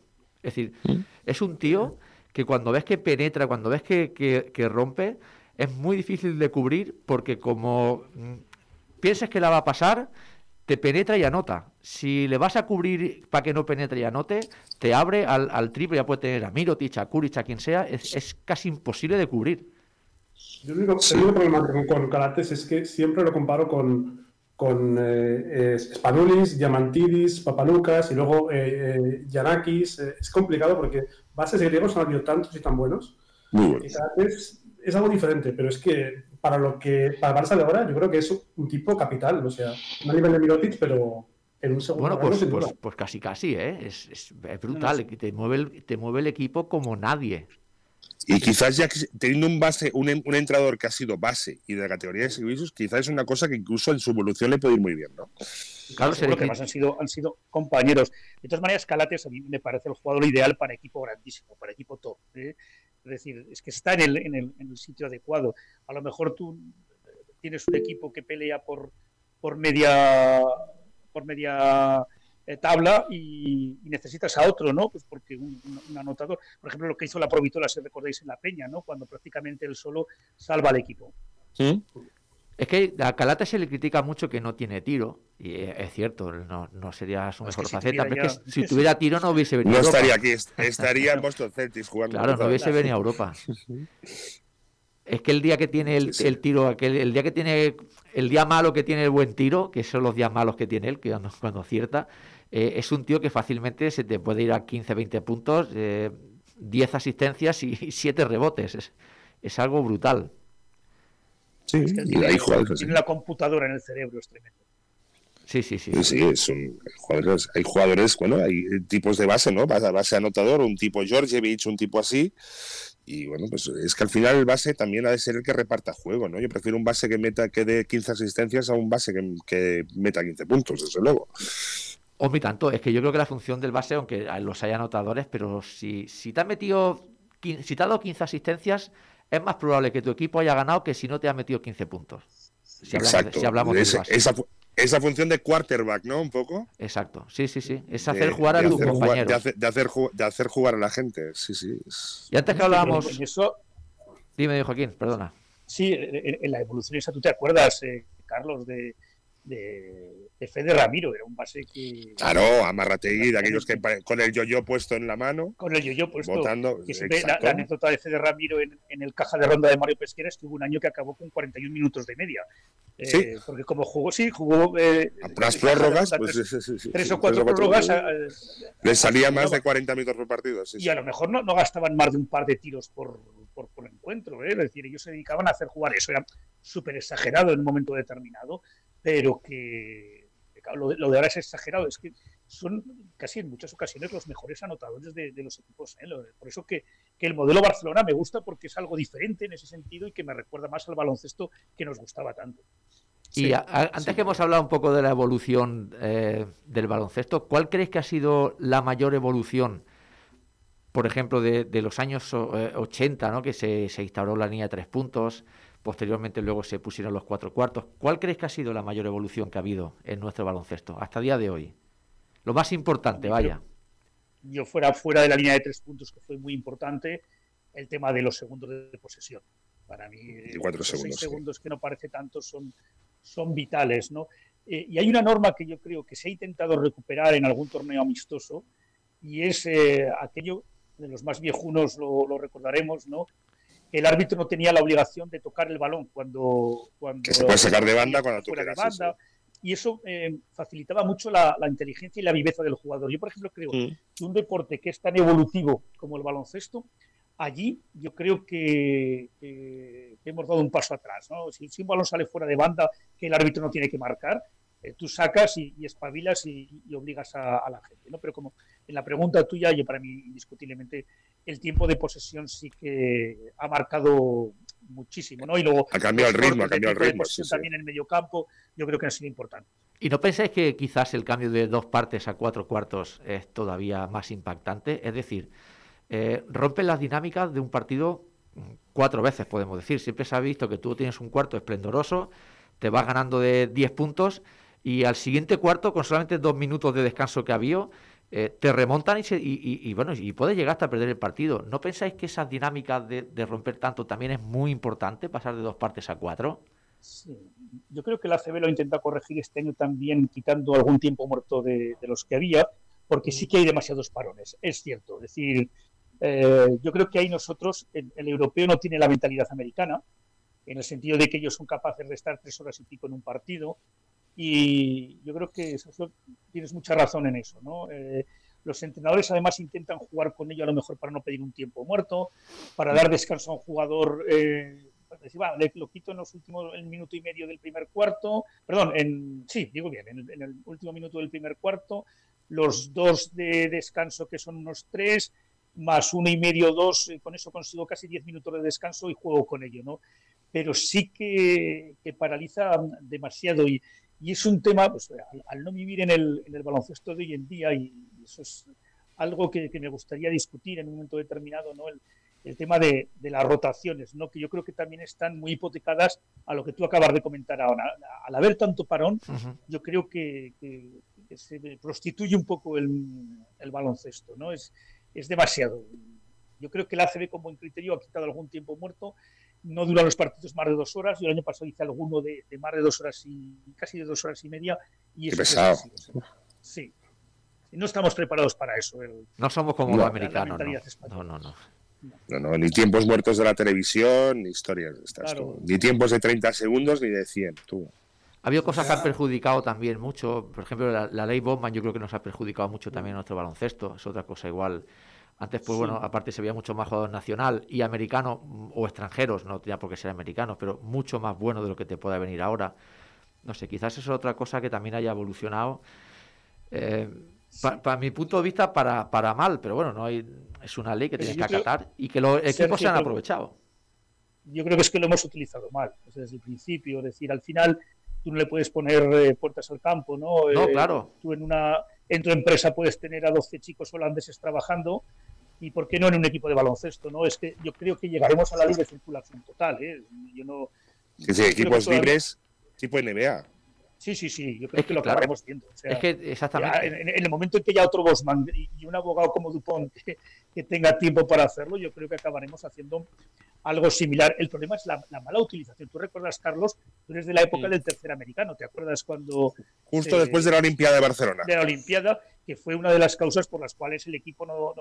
Es decir, mm. es un tío que cuando ves que penetra, cuando ves que, que rompe, es muy difícil de cubrir porque como mm, pienses que la va a pasar, te penetra y anota. Si le vas a cubrir para que no penetre y anote, te abre al, triple, ya puede tener a Mirotic, a Kuric, a quien sea, es, casi imposible de cubrir. Yo el único, problema con, con Calates es que siempre lo comparo con, con eh, Spanulis, Diamantidis, Papalucas y luego eh, eh Yanakis. Eh, es complicado porque bases griegos han habido tantos y tan buenos. Muy es algo diferente, pero es que para lo que para Barça de ahora, yo creo que es un tipo capital, o sea, no a nivel de Mirotic, pero en un segundo. Bueno, pues, pues, pues, casi casi, ¿eh? Es, es, brutal, te mueve, el, te mueve el equipo como nadie. Y quizás ya teniendo un base, un, un entrenador que ha sido base y de la categoría de servicios, quizás es una cosa que incluso en su evolución le puede ir muy bien, ¿no? Claro, seguro que además han sido, han sido compañeros. De todas maneras, Calates a mí me parece el jugador ideal para equipo grandísimo, para equipo top. ¿eh? Es decir, es que está en el, en el, en el sitio adecuado. A lo mejor tú tienes un equipo que pelea por, por media por media eh, tabla y, necesitas a otro, ¿no? Pues porque un, anotador, por ejemplo, lo que hizo la Provitola, si recordáis, en la Peña, ¿no? Cuando prácticamente él solo salva al equipo. Es que a Calata se le critica mucho que no tiene tiro, y es cierto, no, sería su mejor faceta, pero es que si tuviera tiro no hubiese venido a Europa. estaría aquí, estaría en Boston Celtics jugando. Claro, no hubiese venido a Europa. [laughs] Es que el día que tiene el, tiro, aquel, el día que tiene el día malo que tiene el buen tiro, que son los días malos que tiene él, que cuando, [laughs] acierta, eh, es un tío que fácilmente se te puede ir a 15, 20 puntos, 10 eh, asistencias y 7 rebotes. Es, algo brutal. Sí, y ahí Tiene la computadora en el cerebro, es tremendo. Sí, sí, sí. Sí, es un, jugadores, hay jugadores, bueno, hay tipos de base, ¿no? Base anotador, un tipo Georgievich, un tipo así, y bueno, pues es que al final el base también ha de ser el que reparta juego, ¿no? Yo prefiero un base que meta que dé 15 asistencias a un base que, meta 15 puntos, desde luego. O mi tanto, es que yo creo que la función del base, aunque los haya anotadores, pero si, si te ha metido, si te ha dado 15 asistencias, es más probable que tu equipo haya ganado que si no te ha metido 15 puntos. Si Exacto. hablamos de esa, esa función de quarterback, ¿no? Un poco. Exacto, sí, sí, sí. Es hacer jugar a tu compañero. de, hacer, de, hacer, jugar a la gente, sí, sí. Y antes que hablábamos... Eso... Dime, Joaquín, perdona. Sí, en la evolución esa, ¿tú te acuerdas, eh, Carlos, de, de, de Fede Ramiro, era un base que... Claro, Amarrategui, de aquellos que con el yo-yo puesto en la mano. Con el yo-yo puesto. Votando, la, anécdota de Fede Ramiro en, en, el caja de ronda de Mario Pesquera es que hubo un año que acabó con 41 minutos de media. ¿Sí? Eh, porque como jugó, sí, jugó... Eh, prórrogas, pues, tres, o cuatro prórrogas... Les salía más de 40 minutos por partido. y a lo mejor no, no, gastaban más de un par de tiros por, por, por encuentro. ¿eh? Es decir, ellos se dedicaban a hacer jugar eso. Era súper exagerado en un momento determinado pero que lo de, ahora es exagerado, es que son casi en muchas ocasiones los mejores anotadores de, los equipos. ¿eh? Por eso que, el modelo Barcelona me gusta porque es algo diferente en ese sentido y que me recuerda más al baloncesto que nos gustaba tanto. Y antes que hemos hablado un poco de la evolución eh, del baloncesto, ¿cuál crees que ha sido la mayor evolución, por ejemplo, de, los años 80, eh, ¿no? que se, se instauró la línea de tres puntos? Posteriormente luego se pusieron los cuatro cuartos. ¿Cuál crees que ha sido la mayor evolución que ha habido en nuestro baloncesto hasta el día de hoy? Lo más importante, vaya. Yo fuera fuera de la línea de tres puntos, que fue muy importante, el tema de los segundos de posesión. Para mí, cuatro segundos, seis segundos que no parece tanto son, son vitales, ¿no? Eh, y hay una norma que yo creo que se ha intentado recuperar en algún torneo amistoso, y es eh, aquello, de los más viejunos lo, lo recordaremos, ¿no? El árbitro no tenía la obligación de tocar el balón cuando... cuando que se puede sacar de banda cuando tú quieras. Banda, Y eso eh, facilitaba mucho la, inteligencia y la viveza del jugador. Yo, por ejemplo, creo mm. que un deporte que es tan evolutivo como el baloncesto, allí yo creo que, hemos dado un paso atrás. ¿no? Si, un balón sale fuera de banda que el árbitro no tiene que marcar, eh, tú sacas y, espabilas y, obligas a, a, la gente. ¿no? Pero como en la pregunta tuya, yo para mí indiscutiblemente el tiempo de posesión sí que ha marcado muchísimo, ¿no? Y luego ha cambiado el ritmo, ha cambiado el ritmo. También en el medio campo, yo creo que ha sido importante. ¿Y no pensáis que quizás el cambio de dos partes a cuatro cuartos es todavía más impactante? Es decir, eh, rompe las dinámicas de un partido cuatro veces, podemos decir. Siempre se ha visto que tú tienes un cuarto esplendoroso, te vas ganando de 10 puntos y al siguiente cuarto, con solamente dos minutos de descanso que había, eh, te remontan y, y, bueno, y puede llegar hasta perder el partido. ¿No pensáis que esa dinámica de, romper tanto también es muy importante, pasar de dos partes a cuatro? Sí. Yo creo que la CB lo intenta corregir este año también, quitando algún tiempo muerto de, los que había, porque sí que hay demasiados parones, es cierto. Es decir, eh, yo creo que ahí nosotros, el, europeo no tiene la mentalidad americana, en el sentido de que ellos son capaces de estar tres horas y pico en un partido, y yo creo que tienes mucha razón en eso, ¿no? Eh, los entrenadores además intentan jugar con ello a lo mejor para no pedir un tiempo muerto, para dar descanso a un jugador, eh, va, le, lo quito en los últimos el minuto y medio del primer cuarto, perdón, en, sí, digo bien, en el, último minuto del primer cuarto, los dos de descanso que son unos tres, más uno y medio, dos, con eso consigo casi diez minutos de descanso y juego con ello, ¿no? Pero sí que, que paraliza demasiado y, y es un tema, pues, al, no vivir en el, en el, baloncesto de hoy en día, y eso es algo que, me gustaría discutir en un momento determinado, ¿no? El, el tema de, las rotaciones, ¿no? que yo creo que también están muy hipotecadas a lo que tú acabas de comentar ahora. Al haber tanto parón, yo creo que, se prostituye un poco el, baloncesto, ¿no? Es, es demasiado. Yo creo que el ACB con buen criterio ha quitado algún tiempo muerto, no duran los partidos más de dos horas, yo el año pasado hice alguno de, más de dos horas y casi de dos horas y media. Y eso pesado. sí, no estamos preparados para eso. no somos como los americanos. No. no, no, no. ni tiempos muertos de la televisión, ni historias de estas. Ni tiempos de 30 segundos ni de 100. Tú. Ha habido cosas que han perjudicado también mucho. Por ejemplo, la, ley Bowman yo creo que nos ha perjudicado mucho también nuestro baloncesto. Es otra cosa igual. Antes, pues bueno, aparte se veía mucho más jugador nacional y americano mm, o extranjeros, no tenía por qué ser americanos, pero mucho más bueno de lo que te pueda venir ahora. No sé, quizás es otra cosa que también haya evolucionado. Eh, para mi punto de vista, para, para mal, pero bueno, no hay, es una ley que tienes que acatar y que los equipos se han aprovechado. Yo creo que es que lo hemos utilizado mal, desde el principio, es decir, al final tú no le puedes poner eh, puertas al campo, ¿no? No, eh, claro. Tú en, una, en tu empresa puedes tener a 12 chicos holandeses trabajando y por qué no en un equipo de baloncesto, ¿no? Es que yo creo que llegaremos a la libre circulación total, ¿eh? Yo no... Sí, sí, equipos libres, tipo NBA. Sí, sí, sí, yo creo que, lo acabaremos viendo. es que exactamente. en, el momento en que ya otro Bosman y, un abogado como Dupont [laughs] que, tenga tiempo para hacerlo, yo creo que acabaremos haciendo algo similar. El problema es la, mala utilización. Tú recuerdas, Carlos, tú eres de la época del tercer americano, ¿te acuerdas cuando... Justo después de la Olimpiada de Barcelona. De la Olimpiada, que fue una de las causas por las cuales el equipo no,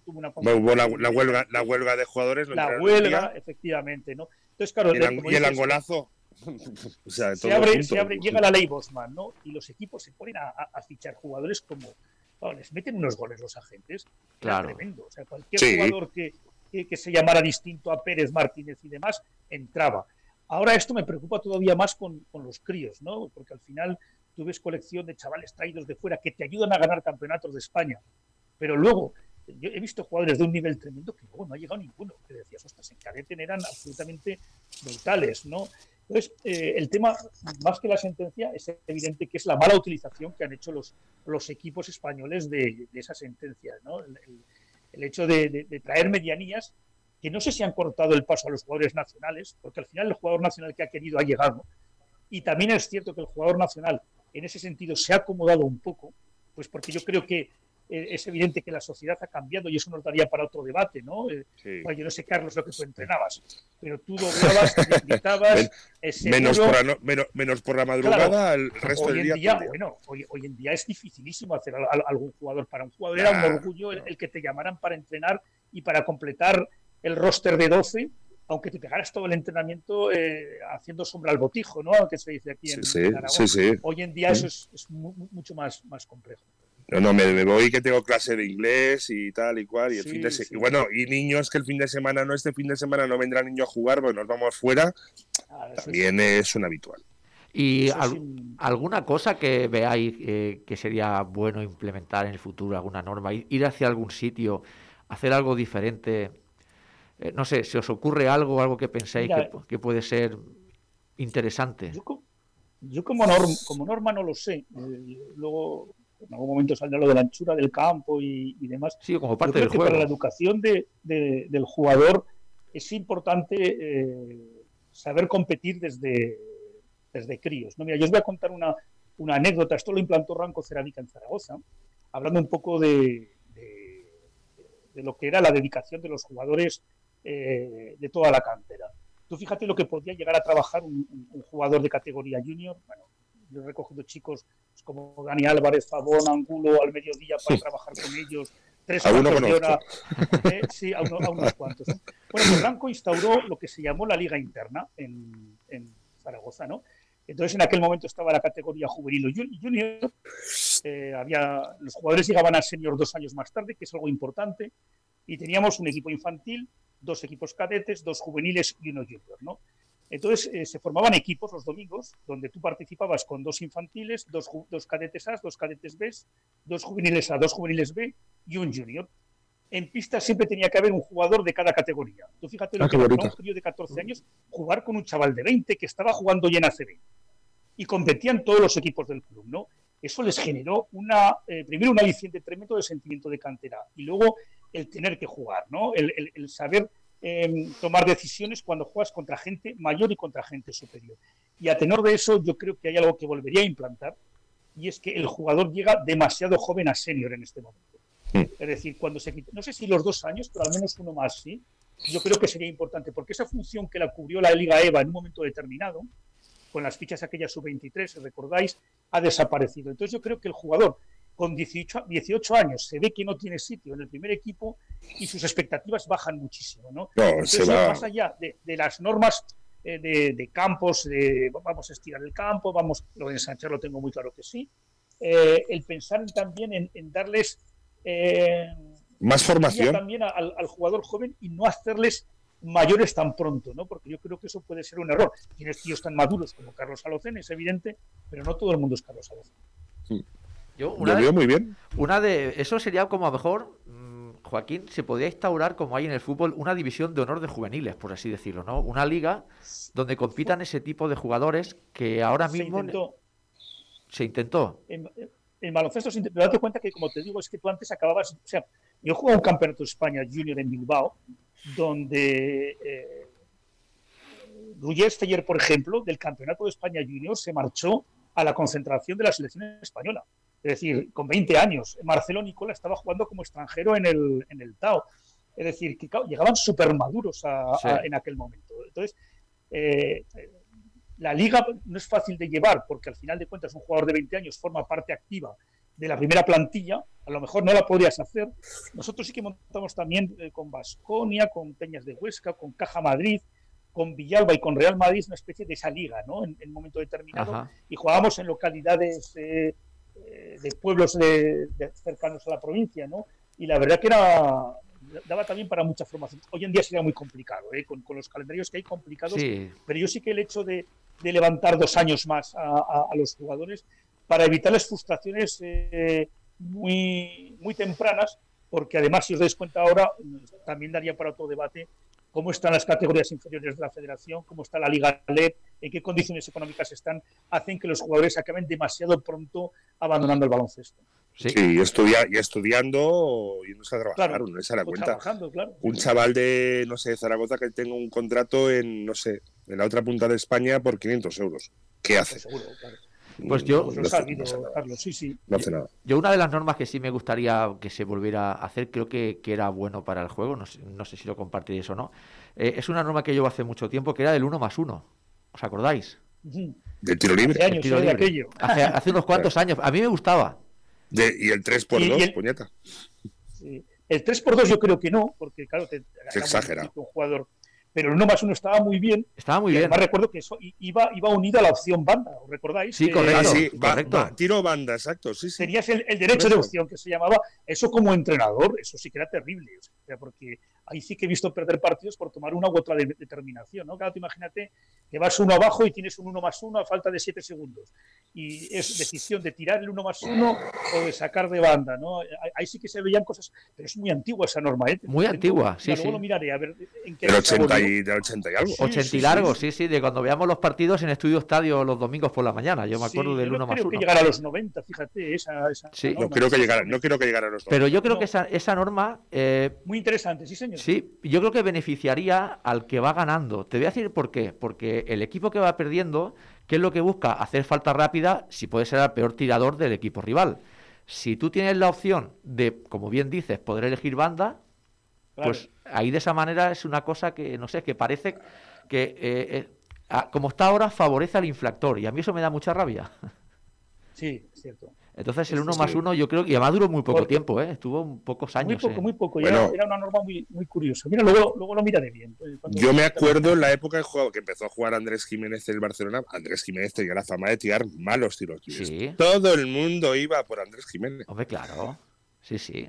tuvo una... Hubo la, huelga, la huelga de jugadores. La huelga, efectivamente, ¿no? Entonces, claro, y el angolazo [laughs] se, abre, se abre, llega la ley Bosman, ¿no? Y los equipos se ponen a, fichar jugadores como. les meten unos goles los agentes. Claro. tremendo. O sea, cualquier jugador que, que, se llamara distinto a Pérez Martínez y demás, entraba. Ahora esto me preocupa todavía más con, con los críos, ¿no? Porque al final tú ves colección de chavales traídos de fuera que te ayudan a ganar campeonatos de España. Pero luego yo he visto jugadores de un nivel tremendo que luego no ha llegado ninguno. Que decías, ostras, en cadete eran absolutamente brutales, ¿no? Entonces, eh, el tema, más que la sentencia, es evidente que es la mala utilización que han hecho los, los equipos españoles de, esa sentencia. ¿no? El, hecho de, traer medianías que no sé si han cortado el paso a los jugadores nacionales, porque al final el jugador nacional que ha querido ha llegado. Y también es cierto que el jugador nacional en ese sentido se ha acomodado un poco, pues porque yo creo que eh, es evidente que la sociedad ha cambiado y eso nos daría para otro debate, ¿no? Eh, yo no sé, Carlos, lo que tú entrenabas, pero tú doblabas, te [laughs] gritabas... menos, por la, menos, por la madrugada, el resto hoy del día... día bueno, hoy, hoy, en día es dificilísimo hacer algún jugador para un jugador. Era un orgullo el, que te llamaran para entrenar y para completar el roster de 12 aunque te pegaras todo el entrenamiento eh, haciendo sombra al botijo, ¿no? Que se dice aquí en, sí, Sí, Hoy en día eso es, es mucho más, más complejo. No, no, me, voy que tengo clase de inglés y tal y cual. Y, el fin de y bueno, y niños que el fin de semana no, este fin de semana no vendrá niño a jugar, pues nos vamos fuera. Ah, también es un habitual. ¿Y alguna cosa que veáis eh, que sería bueno implementar en el futuro, alguna norma? Ir hacia algún sitio, hacer algo diferente. Eh, no sé, si os ocurre algo, algo que penséis que, puede ser interesante. Yo, como, norma, como norma no lo sé. Eh, luego en algún momento saldrá lo de la anchura del campo y, demás. Sí, como parte del juego. Para la educación del jugador es importante eh, saber competir desde, desde críos. ¿no? Mira, yo os voy a contar una, una anécdota. Esto lo implantó Ranco Cerámica en Zaragoza, hablando un poco de, de, lo que era la dedicación de los jugadores eh, de toda la cantera. Tú fíjate lo que podía llegar a trabajar un, un jugador de categoría junior. Bueno, yo he recogido chicos como Dani Álvarez, Fabón, Angulo al mediodía para trabajar con ellos. Tres cuartos de hora. Eh, sí, a, unos cuantos. Bueno, pues Blanco instauró lo que se llamó la Liga Interna en, Zaragoza, ¿no? Entonces, en aquel momento estaba la categoría juvenil o junior. Eh, había, los jugadores llegaban a senior dos años más tarde, que es algo importante. Y teníamos un equipo infantil, dos equipos cadetes, dos juveniles y uno junior, ¿no? Entonces eh, se formaban equipos los domingos donde tú participabas con dos infantiles, dos, dos cadetes A, dos cadetes B, dos juveniles A, dos juveniles B y un junior. En pista siempre tenía que haber un jugador de cada categoría. Tú fíjate lo ah, que era un crío de 14 años jugar con un chaval de 20 que estaba jugando ya en ACB. Y competían todos los equipos del club, ¿no? Eso les generó una, eh, primero un aliciente tremendo de sentimiento de cantera y luego el tener que jugar, ¿no? El, saber tomar decisiones cuando juegas contra gente mayor y contra gente superior. Y a tenor de eso, yo creo que hay algo que volvería a implantar, y es que el jugador llega demasiado joven a senior en este momento. Mm. Es decir, cuando se quita, no sé si los dos años, pero al menos uno más, sí, yo creo que sería importante, porque esa función que la cubrió la Liga EVA en un momento determinado, con las fichas aquellas sub-23, si recordáis, ha desaparecido. Entonces yo creo que el jugador con 18, 18 años se ve que no tiene sitio en el primer equipo y sus expectativas bajan muchísimo. ¿no? Entonces, más allá de, las normas eh, de, campos, de vamos a estirar el campo, vamos, lo de ensanchar lo tengo muy claro que sí, eh, el pensar también en, darles... Eh, más formación. También al, al, jugador joven y no hacerles mayores tan pronto, ¿no? Porque yo creo que eso puede ser un error. Tienes tíos tan maduros como Carlos Alocen, es evidente, pero no todo el mundo es Carlos Alocen. Yo, una veo muy bien. Una de eso sería como a lo mejor mm, Joaquín se podría instaurar como hay en el fútbol una división de honor de juveniles, por así decirlo, ¿no? Una liga donde compitan ese tipo de jugadores que ahora mismo se intentó. Se intentó. En, baloncesto se intentó. Date cuenta que como te digo es que tú antes acababas, o sea, yo jugué un campeonato de España junior en Bilbao donde eh, Steyer, por ejemplo, del Campeonato de España Junior se marchó a la concentración de la selección española. Es decir, con 20 años. Marcelo Nicola estaba jugando como extranjero en el, en el Tao. Es decir, que llegaban súper maduros en aquel momento. Entonces, eh, la liga no es fácil de llevar porque al final de cuentas un jugador de 20 años forma parte activa de la primera plantilla, a lo mejor no la podrías hacer. Nosotros sí que montamos también eh, con Basconia, con Peñas de Huesca, con Caja Madrid, con Villalba y con Real Madrid una especie de esa liga, ¿no? En, un momento determinado. Y jugábamos en localidades eh, de pueblos de, cercanos a la provincia, ¿no? Y la verdad que era daba también para mucha formación. Hoy en día sería muy complicado, con, los calendarios que hay complicados, pero yo sí que el hecho de, levantar dos años más a los jugadores para evitarles frustraciones eh, muy, muy tempranas, porque además, si os dais cuenta ahora, también daría para otro debate cómo están las categorías inferiores de la federación, cómo está la Liga LED, en qué condiciones económicas están, hacen que los jugadores acaben demasiado pronto abandonando el baloncesto. Sí, y, estudia, y estudiando y no se a trabajar, no se da pues cuenta. Un chaval de, no sé, Zaragoza que tenga un contrato en, no sé, en la otra punta de España por 500 euros. ¿Qué hace? Pues seguro, claro. Pues yo, no, hace nada. Yo una de las normas que sí me gustaría que se volviera a hacer, creo que, era bueno para el juego, no sé, si lo compartiréis o no, eh, es una norma que llevo hace mucho tiempo, que era del 1 más 1. ¿Os acordáis? ¿Del tiro libre? Hace, Hace, unos cuantos [laughs] años. A mí me gustaba. ¿Y el 3 por 2 puñeta? El 3 por 2 yo creo que no, porque claro, te, exagera. Un jugador pero el 1 más 1 estaba muy bien. Estaba muy bien. Además recuerdo que eso iba, iba unido a la opción banda, ¿os recordáis? Sí, correcto. sí, tiro banda, exacto. Sí, sí. Tenías el, derecho de opción que se llamaba. Eso como entrenador, eso sí que era terrible. O sea, porque ahí sí que he visto perder partidos por tomar una u otra determinación. ¿no? Claro, imagínate que vas uno abajo y tienes un 1 más 1 a falta de 7 segundos. Y es decisión de tirar el 1 más 1 o de sacar de banda. ¿no? Ahí sí que se veían cosas. Pero es muy antigua esa norma. ¿eh? Muy antigua, sí. Luego lo miraré a ver en qué. Del 80, y, 80 y algo. 80 y largo, sí, sí, de cuando veamos los partidos en Estudio Estadio los domingos por la mañana. Yo me acuerdo del 1 más 1. No creo que llegara a los 90, fíjate. Esa, esa sí. no, creo que llegara, no creo que llegara a los 90. Pero yo creo que esa, esa norma. Eh, muy interesante, sí, señor. Sí, yo creo que beneficiaría al que va ganando. Te voy a decir por qué. Porque el equipo que va perdiendo, ¿qué es lo que busca? Hacer falta rápida si puede ser el peor tirador del equipo rival. Si tú tienes la opción de, como bien dices, poder elegir banda, pues ahí de esa manera es una cosa que, no sé, que parece que, eh, eh, como está ahora, favorece al infractor. Y a mí eso me da mucha rabia. Sí, es cierto. Entonces el uno más uno yo creo que además duró muy poco tiempo, ¿eh? estuvo pocos años. Muy poco, muy poco, era, una norma muy, muy curiosa. Mira, luego, luego lo miraré bien. Eh, yo me acuerdo en la época de juego que empezó a jugar Andrés Jiménez en el Barcelona, Andrés Jiménez tenía la fama de tirar malos tiros. Sí. Todo el mundo iba por Andrés Jiménez. Hombre, claro, sí, sí.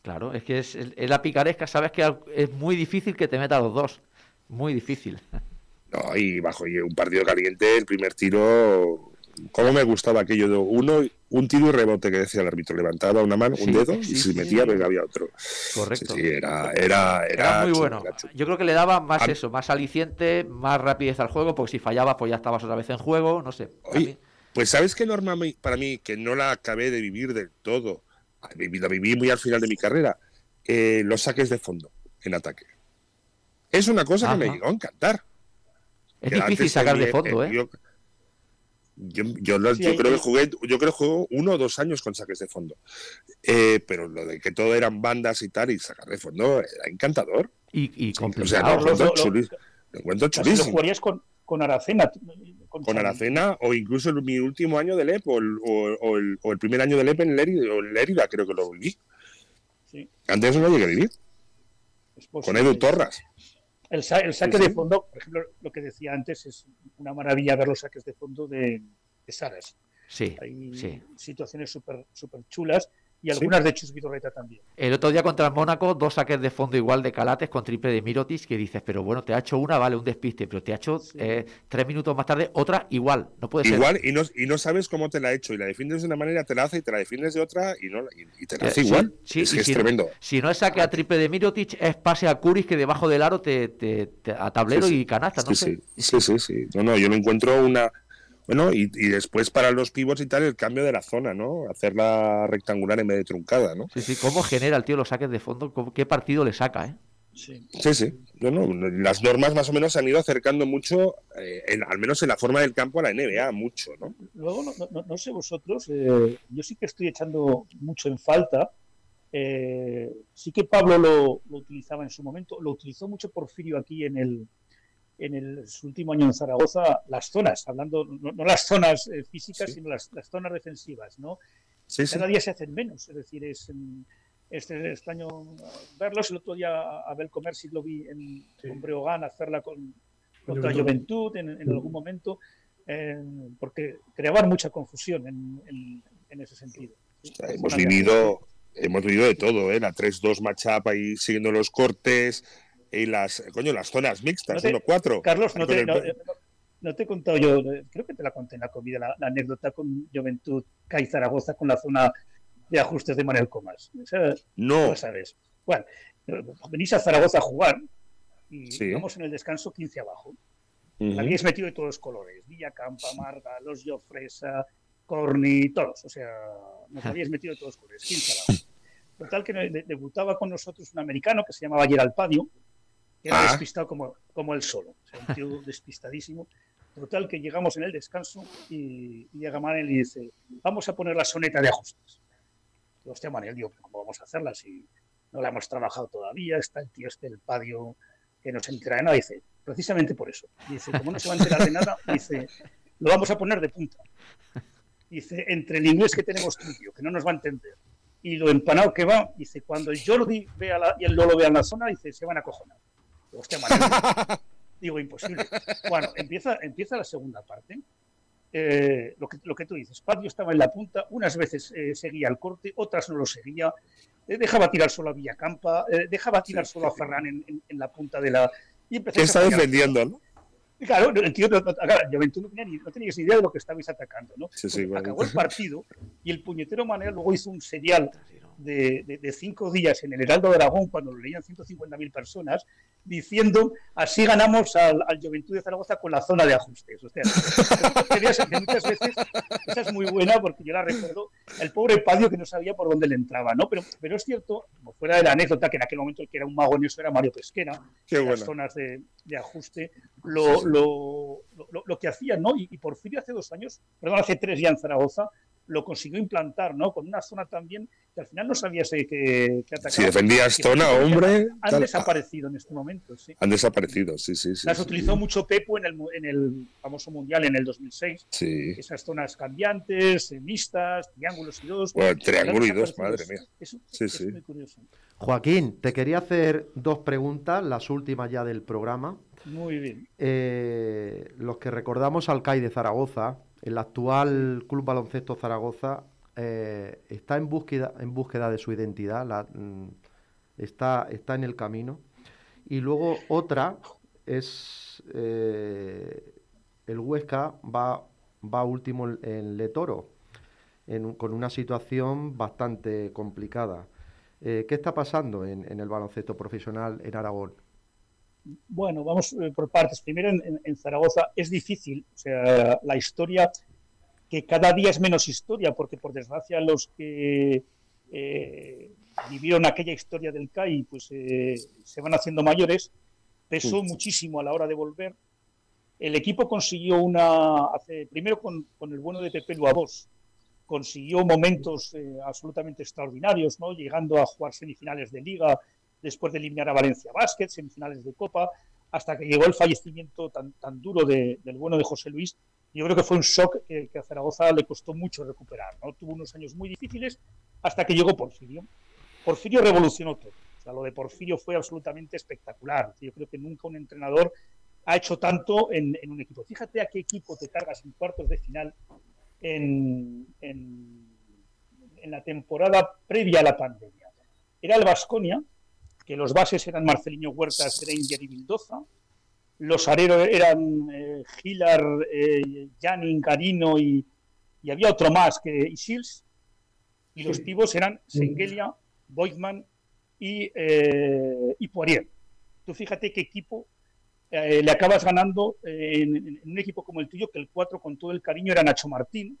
Claro, es que es, es la picaresca, sabes que es muy difícil que te meta los dos. Muy difícil. No, y bajo un partido caliente, el primer tiro cómo me gustaba aquello de uno, un tiro y rebote que decía el árbitro, levantaba una mano, un dedo y si metía, venga, había otro. Correcto. Sí, era, era, era, muy bueno. Yo creo que le daba más eso, más aliciente, más rapidez al juego, porque si fallaba, pues ya estabas otra vez en juego, no sé. pues sabes qué norma para mí, que no la acabé de vivir del todo, la viví muy al final de mi carrera, eh, los saques de fondo en ataque. Es una cosa que me llegó a encantar. Es difícil sacar de fondo, ¿eh? Yo, yo, creo que jugué, yo creo que jugué uno o dos años con saques de fondo. Eh, pero lo de que todo eran bandas y tal, y sacar de fondo era encantador. Y, y O sea, lo encuentro, chulísimo. Lo jugarías con, con Aracena. Con, Aracena, o incluso mi último año de LEP, o el, o, el, primer año de LEP en Lérida, creo que lo viví. Sí. Antes no lo llegué a vivir. Con Edu Torras. El, saque de fondo, por ejemplo, lo que decía antes, es una maravilla ver los saques de fondo de, Saras. Sí, Hay situaciones súper super chulas y algunas de Chus Vidorreta también. El otro día contra el Mónaco, dos saques de fondo igual de Calates con triple de Mirotis, que dices, pero bueno, te ha hecho una, vale, un despiste, pero te ha hecho eh, tres minutos más tarde otra igual, no puede igual, ser. Igual, y no, y no sabes cómo te la ha hecho, y la defiendes de una manera, te la hace, y te la defiendes de otra, y, no, y, te la hace igual. Sí, es, es tremendo. si no es saque a triple de Mirotic, es pase a Curis que debajo del aro te, te, a tablero y canasta, no sé. Sí, sí, sí. No, no, yo no encuentro una bueno, y, después para los pivots y tal, el cambio de la zona, ¿no? Hacerla rectangular en vez de truncada, ¿no? Sí, sí, ¿cómo genera el tío los saques de fondo? ¿Qué partido le saca, eh? Sí, sí. sí. las normas más o menos se han ido acercando mucho, eh, al menos en la forma del campo, a la NBA, mucho, ¿no? Luego, no, sé vosotros, eh, yo sí que estoy echando mucho en falta. Eh, sí que Pablo lo, lo, utilizaba en su momento, lo utilizó mucho Porfirio aquí en el, en el, su último año en Zaragoza las zonas, hablando no, las zonas eh, físicas, sino las, zonas defensivas, ¿no? Cada día se hacen menos, es decir, es este extraño verlos. El otro día Abel Comerci lo vi en, Breogán hacerla con, contra Juventud en, algún momento, eh, porque creaban mucha confusión en, en, ese sentido. hemos vivido, hemos vivido de todo, ¿eh? la 3-2 matchup ahí siguiendo los cortes, y las, coño, las zonas mixtas, no cuatro. Carlos, no te, no, te, he contado yo, creo que te la conté en la comida, la, anécdota con Juventud CAI Zaragoza con la zona de ajustes de Manuel Comas. no. sabes. Bueno, venís a Zaragoza a jugar y vamos en el descanso 15 abajo. Habéis metido de todos los colores, Villa Campa, Marga, Los Jofresa, Corny, todos. O sea, nos habíais metido de todos los colores, 15 abajo. Total que debutaba con nosotros un americano que se llamaba Gerald Padio, era ah. despistado como, como él solo, o sea, un tío despistadísimo. Total, que llegamos en el descanso y, llega Manel y dice, vamos a poner la soneta de ajustes. Y, hostia, Manel, digo, ¿cómo vamos a hacerla si no la hemos trabajado todavía? Está el tío este, el padio, que no se entera de nada. Dice, precisamente por eso. Dice, como no se va a enterar de nada, dice, lo vamos a poner de punta. Dice, entre el inglés que tenemos tuyo, que no nos va a entender, y lo empanado que va, dice, cuando Jordi vea la, y el Lolo vea en la zona, dice, se van a cojonar. Hostia, [laughs] Digo, imposible. Bueno, empieza, empieza la segunda parte. Eh, lo, que, lo que tú dices, Patio estaba en la punta, unas veces eh, seguía el corte, otras no lo seguía, eh, dejaba tirar solo a Villacampa, dejaba tirar solo a Ferran en, en, la punta de la... Y ¿Qué está defendiendo, no? Claro, el tío, no, tenía ni, no tenías idea de lo que estabais atacando, ¿no? Sí, sí, Acabó el partido y el puñetero Manera luego hizo un serial de, cinco días en el Heraldo de Aragón, cuando lo leían 150.000 personas, diciendo así ganamos al, al, Juventud de Zaragoza con la zona de ajustes. O sea, [laughs] muchas veces esa es muy buena porque yo la recuerdo, el pobre Padio que no sabía por dónde le entraba, ¿no? Pero, pero es cierto, como fuera de la anécdota, que en aquel momento el que era un mago en eso era Mario Pesquera, las zonas de, ajuste, lo, lo, lo, que hacían, ¿no? Y, y Porfirio hace dos años, perdón, hace tres ya en Zaragoza, lo consiguió implantar, ¿no? Con una zona también que al final no sabías que, que atacar. Si defendías zona, hombre. Han, desaparecido en este momento, sí. Han desaparecido, sí, sí. sí Las utilizó mucho Pepo en el, en el famoso Mundial en el 2006. Sí. Esas zonas cambiantes, mixtas, triángulos y dos. Bueno, triángulo y dos, madre mía. Eso, sí, sí. muy curioso. Joaquín, te quería hacer dos preguntas, las últimas ya del programa. Muy bien. Eh, los que recordamos al CAI de Zaragoza, el actual Club Baloncesto Zaragoza eh, está en búsqueda, en búsqueda de su identidad, mm, está, está en el camino. Y luego otra es eh, el Huesca va, va último en Letoro, con una situación bastante complicada. Eh, ¿Qué está pasando en el baloncesto profesional en Aragón? Bueno, vamos eh, por partes. Primero, en, Zaragoza es difícil, o sea, la historia, que cada día es menos historia, porque por desgracia los que eh, vivieron aquella historia del CAI, pues eh, se van haciendo mayores, pesó muchísimo a la hora de volver. El equipo consiguió una, hace, primero con, el bueno de Pepe Luabos, consiguió momentos eh, absolutamente extraordinarios, ¿no? llegando a jugar semifinales de liga, después de eliminar a Valencia Basket, semifinales de Copa, hasta que llegó el fallecimiento tan, duro del bueno de José Luis. Yo creo que fue un shock que, a Zaragoza le costó mucho recuperar. ¿no? Tuvo unos años muy difíciles hasta que llegó Porfirio. Porfirio revolucionó todo. O sea, lo de Porfirio fue absolutamente espectacular. Yo creo que nunca un entrenador ha hecho tanto en, un equipo. Fíjate a qué equipo te cargas en cuartos de final en, en, la temporada previa a la pandemia. Era el Vasconia, que los bases eran Marcelinho Huertas, Granger y Vildoza. Los areros eran eh, Gilar, eh, Janin, Carino y, había otro más que Isils. Y los pibos eran Sengelia, Boigman y, eh, y Poirier. Tú fíjate qué equipo eh, le acabas ganando en, un equipo como el tuyo, que el 4 con todo el cariño era Nacho Martín,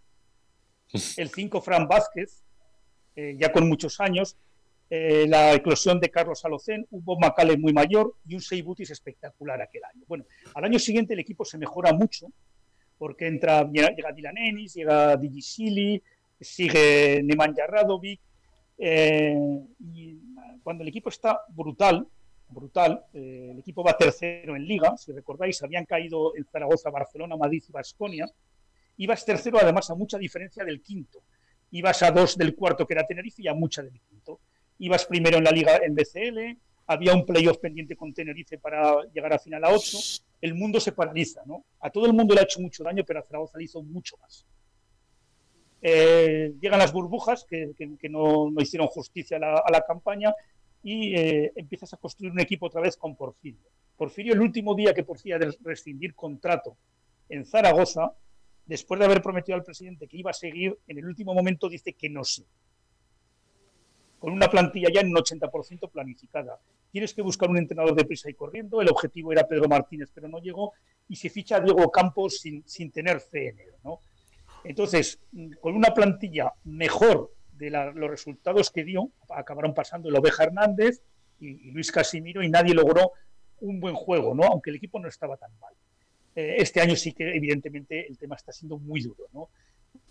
el 5 Fran Vázquez, ya con muchos años, eh, la eclosión de Carlos Alocén, hubo Macale muy mayor y un Seibutis espectacular aquel año. Bueno, al año siguiente el equipo se mejora mucho porque entra, llega, Dylan Ennis, llega Digisili, sigue Nemanja Radovic, eh, y cuando el equipo está brutal, brutal, eh, el equipo va tercero en Liga, si recordáis, habían caído en Zaragoza, Barcelona, Madrid y Basconia, ibas tercero además a mucha diferencia del quinto, ibas a dos del cuarto que era Tenerife y a mucha del quinto ibas primero en la liga en BCL, había un playoff pendiente con Tenerife para llegar a final a 8, el mundo se paraliza, ¿no? A todo el mundo le ha hecho mucho daño, pero a Zaragoza le hizo mucho más. Eh, llegan las burbujas que, no, hicieron justicia a la, campaña y eh, empiezas a construir un equipo otra vez con Porfirio. Porfirio, el último día que porfía de rescindir contrato en Zaragoza, después de haber prometido al presidente que iba a seguir, en el último momento dice que no sé con una plantilla ya en un 80% planificada. Tienes que buscar un entrenador de prisa y corriendo. El objetivo era Pedro Martínez, pero no llegó. Y se ficha a Diego Campos sin, sin tener fe en él. ¿no? Entonces, con una plantilla mejor de los resultados que dio, acabaron pasando el Oveja Hernández y, Luis Casimiro y nadie logró un buen juego, ¿no? aunque el equipo no estaba tan mal. Eh, este año sí que evidentemente el tema está siendo muy duro ¿no?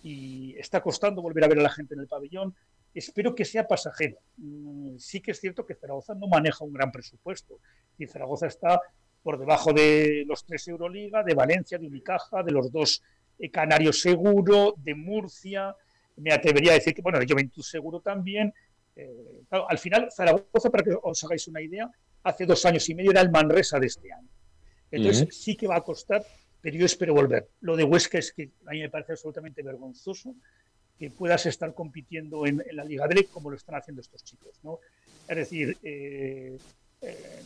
y está costando volver a ver a la gente en el pabellón espero que sea pasajero. Mm, sí que es cierto que Zaragoza no maneja un gran presupuesto y Zaragoza está por debajo de los tres Euroliga, de Valencia, de Unicaja, de los dos eh, Canarios Seguro, de Murcia. Me atrevería a decir que, bueno, de Juventus Seguro también. Eh, al final, Zaragoza, para que os hagáis una idea, hace dos años y medio era el Manresa de este año. Entonces, sí que va a costar, pero yo espero volver. Lo de Huesca es que a mí me parece absolutamente vergonzoso que puedas estar compitiendo en, la Liga D como lo están haciendo estos chicos. ¿no? Es decir, eh, eh,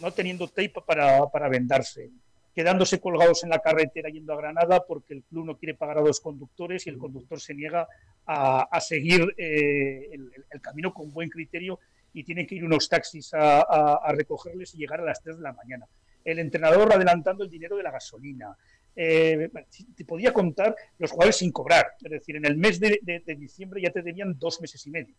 no teniendo tape para, para, vendarse, quedándose colgados en la carretera yendo a Granada porque el club no quiere pagar a los conductores y el conductor se niega a, seguir eh, el, camino con buen criterio y tienen que ir unos taxis a, a recogerles y llegar a las 3 de la mañana. El entrenador adelantando el dinero de la gasolina, eh, te podía contar los jugadores sin cobrar. Es decir, en el mes de, diciembre ya te debían dos meses y medio.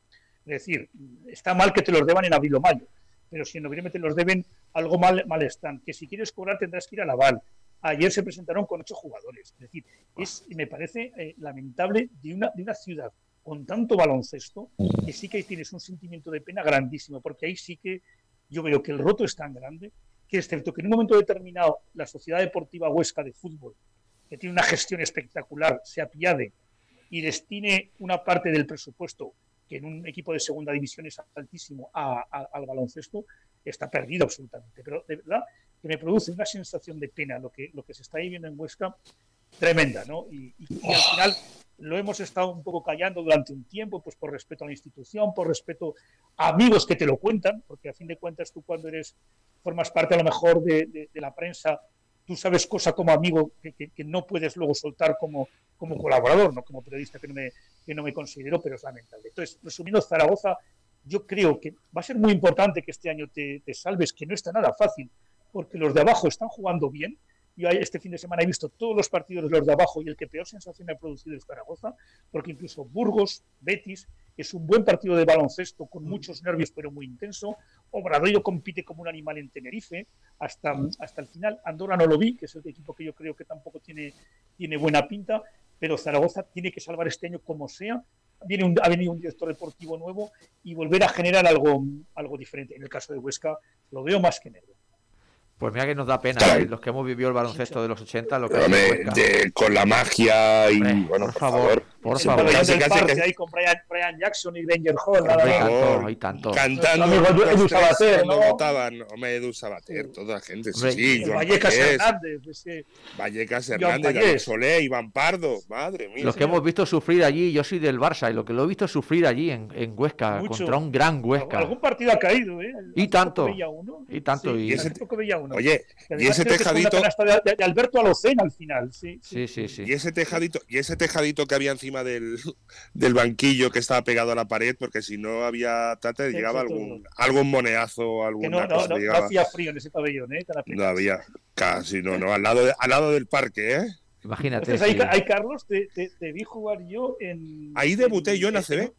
Es decir, está mal que te los deban en abril o mayo, pero si en noviembre te los deben, algo mal, mal están. Que si quieres cobrar tendrás que ir a Laval. Ayer se presentaron con ocho jugadores. Es decir, es, me parece eh, lamentable de una, de una ciudad con tanto baloncesto que sí que tienes un sentimiento de pena grandísimo, porque ahí sí que yo veo que el roto es tan grande que excepto que en un momento determinado la Sociedad Deportiva Huesca de Fútbol, que tiene una gestión espectacular, se apiade y destine una parte del presupuesto, que en un equipo de segunda división es altísimo, al baloncesto, está perdido absolutamente. Pero de verdad que me produce una sensación de pena lo que, lo que se está viviendo en Huesca, tremenda, ¿no? Y, al final lo hemos estado un poco callando durante un tiempo, pues por respeto a la institución, por respeto a amigos que te lo cuentan, porque a fin de cuentas tú cuando eres formas parte a lo mejor de, la prensa, tú sabes cosa como amigo que, no puedes luego soltar como, como colaborador, no como periodista que no, me, que no me considero, pero es lamentable. Entonces, resumiendo, Zaragoza, yo creo que va a ser muy importante que este año te, salves, que no está nada fácil, porque los de abajo están jugando bien. Yo este fin de semana he visto todos los partidos de los de abajo y el que peor sensación ha producido es Zaragoza, porque incluso Burgos, Betis, es un buen partido de baloncesto con muchos nervios pero muy intenso. Obradoiro compite como un animal en Tenerife hasta, hasta el final. Andorra no lo vi, que es el equipo que yo creo que tampoco tiene, tiene buena pinta, pero Zaragoza tiene que salvar este año como sea. Viene un, ha venido un director deportivo nuevo y volver a generar algo, algo diferente. En el caso de Huesca lo veo más que negro. Pues mira que nos da pena, ¿eh? los que hemos vivido el baloncesto de los 80, lo que de, con la magia y bueno, por, favor, por favor. ahí con Brian, Brian, Jackson y Ranger Hall, nada tanto, hay tanto. Cantando Edu Sabater, ¿no? votaban, hombre, Edu Sabater, toda la gente, sí, sí, Vallecas Hernández, ese... Vallecas Hernández, David Solé, Iván Pardo, madre mía. Los que hemos visto sufrir allí, yo soy del Barça, y lo que lo he visto sufrir allí en, en Huesca, contra un gran Huesca. Algún partido ha caído, ¿eh? Y tanto, y tanto. y ese, Oye, y ese tejadito. De, de, Alberto Alocen al final, sí sí. sí. sí, Y ese tejadito, y ese tejadito que había encima del, [laughs] del banquillo que estaba pegado a la pared, porque si no había tate, llegaba algún, algún moneazo, alguna no, cosa. No, no, hacía frío en ese pabellón, ¿eh? No había, casi, no, no, al lado, de, al lado del parque, ¿eh? Imagínate. Entonces, ahí, ahí, Carlos, te, te, te, vi jugar yo en. Ahí debuté en, yo en ACB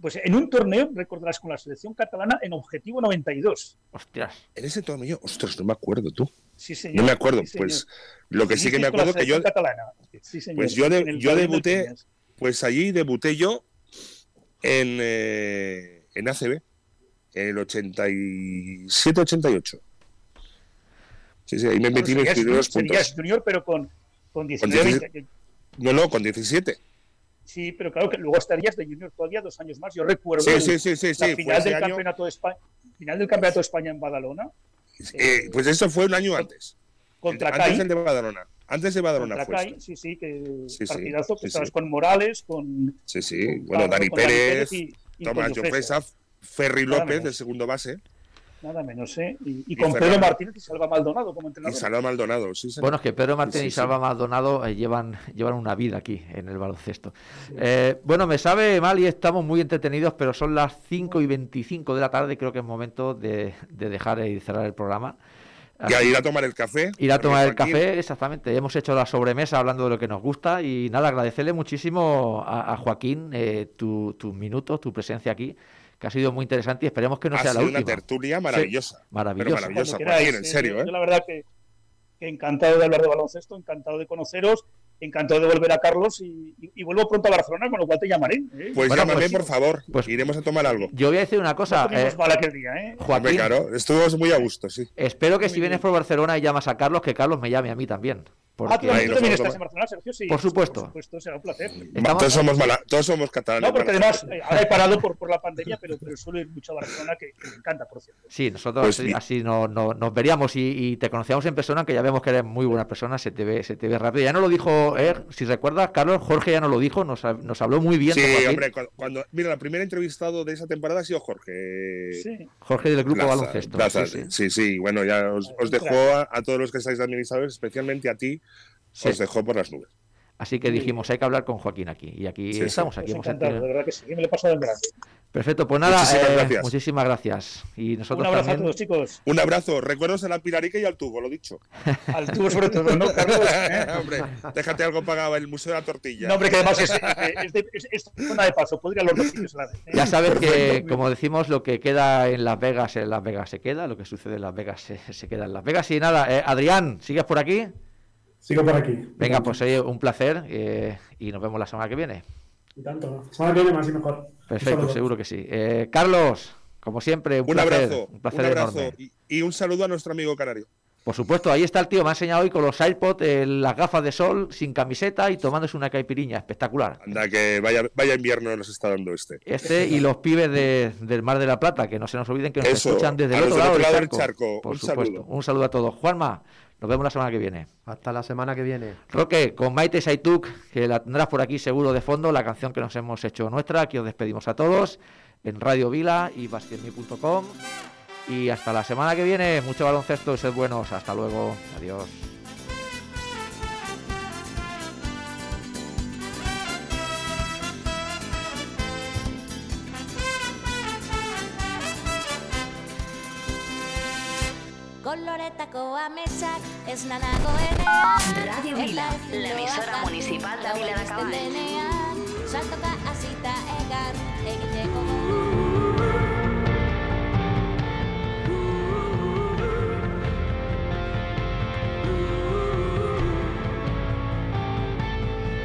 pues en un torneo, recordarás, con la selección catalana en Objetivo 92. Hostias. En ese torneo, ostras, no me acuerdo tú. Sí, señor. No me acuerdo, sí, pues lo que sí, sí que me acuerdo que yo. Catalana. Sí, señor. Pues yo, de, yo debuté, pues allí debuté yo en, eh, en ACB, en el 87-88. Sí, sí, ahí me metí mis primeros puntos. Serías junior, pero con, con 19. Con no, no, con 17. Sí, pero claro que luego estarías de junior todavía dos años más. Yo recuerdo sí, sí, sí, sí, la final, del campeonato de España, final del Campeonato de España en Badalona. Eh, pues eso fue un año antes. Contra antes el de Badalona. Antes de Badalona contra fue. Esto. sí, sí, que partidazo, que estabas con Morales, con. Sí, sí. con Bueno, Dani con Pérez, y, y Tomás con Jofesa, Ferry López, del segundo base, Nada menos, ¿eh? Y, y Y con Fernando. Pedro Martínez y Salva Maldonado como y entrenador. Salva Maldonado. Sí, señor. Bueno, es que Pedro Martín Sí, sí, y Salva. Maldonado eh, llevan, llevan una vida aquí en el baloncesto. Eh, bueno, me sabe mal y estamos muy entretenidos, pero son las 5 y 25 de la tarde. Creo que es momento de, de dejar y cerrar el programa. Y a ir a tomar el café. Ir a tomar el café, exactamente. Hemos hecho la sobremesa hablando de lo que nos gusta y nada, agradecerle muchísimo a, a Joaquín eh, tu, tus minutos, tu presencia aquí, que ha sido muy interesante y esperemos que no ha sea la sido última. una tertulia maravillosa. maravillosa. Pero maravillosa, Cuando queráis, Joaquín, en serio, ¿eh? Yo la verdad que, que encantado de hablar de baloncesto, encantado de conoceros, encantado de volver a Carlos y, y- y vuelvo pronto a Barcelona, con lo cual te llamaré. ¿eh? Pues Bueno, llámame, pues- por favor. pues- Iremos a tomar algo. Yo voy a decir una cosa, no eh, mal aquel día, ¿eh? Joaquín. claro, estuvimos muy a gusto, sí. Espero que Muy si vienes por Barcelona y llamas a Carlos, que Carlos me llame a mí también. Porque Ah, tú, también estás en Barcelona, Sergio, sí. Por supuesto. Por supuesto, será un placer. Estamos- Todos somos, mala- todos somos catalanes. No, porque además, eh, ahora he parado por, por la pandemia, pero, pero suelo ir mucho a Barcelona, que, que me encanta, por cierto. Sí, nosotros Pues así, no, no- nos veríamos y, y te conocíamos en persona, que ya vemos que eres muy buena persona, se te ve, se te ve rápido. Ya no lo dijo, Er, si recuerdas, Carlos, Jorge ya no lo dijo, nos, nos habló muy bien. Sí, hombre, cuando, cuando- mira, la primera entrevistado de esa temporada ha sido Jorge. Sí. Jorge del grupo Plaza- baloncesto. Plaza, sí, sí. sí, sí, bueno, ya os, os Un dejó crack. a, a todos los que estáis de administradores, especialmente a ti, Sí. os dejó por las nubes. Así que dijimos, hay que hablar con Joaquín aquí. Y aquí Sí, sí. estamos, aquí Pues hemos de verdad que sí, me lo he pasado en grande. Perfecto, pues nada, Muchísimas eh, gracias. muchísimas gracias. Y nosotros Un abrazo también. a todos, chicos. Un abrazo, recuerdos a la Pilarica y al tubo, lo dicho. [laughs] Al tubo sobre todo, ¿no, Carlos? ¿Eh? [laughs] hombre, déjate algo pagado el Museo de la Tortilla. No, hombre, que además es, es, de- es- es zona de paso, podría los dos sitios a la vez. ¿eh? Ya sabes que, como decimos, lo que queda en Las Vegas, en Las Vegas se queda, lo que sucede en Las Vegas se, se queda en Las Vegas. Y nada, eh, Adrián, ¿sigues por aquí? Sigo por aquí. Venga, pues oye, un placer eh, y nos vemos la semana que viene. Y tanto. Semana que viene más y mejor. Perfecto, seguro que sí. Eh, Carlos, como siempre, un, Un placer, abrazo, un placer un abrazo enorme. y, y un saludo a nuestro amigo canario. Por supuesto, ahí está el tío, me ha enseñado hoy con los iPods, eh, las gafas de sol, sin camiseta y tomándose una caipiriña, espectacular. Anda, que vaya, vaya invierno nos está dando este. Este y los pibes de- del Mar de la Plata, que no se nos olviden que nos Eso, escuchan desde el otro lado, otro del lado del charco. charco, Por un supuesto. saludo. Un saludo a todos. Juanma, nos vemos la semana que viene. Hasta la semana que viene. Roque, con Maite Saituk, que la tendrás por aquí seguro de fondo, la canción que nos hemos hecho nuestra. Aquí os despedimos a todos en Radio Vila y basketme.com. Y hasta la semana que viene, mucho baloncesto y sed buenos. Hasta luego. Adiós. horretako ametsak ez nanago enean. Radio Vila, la emisora municipal da Vila da Saltoka azita egar egiteko.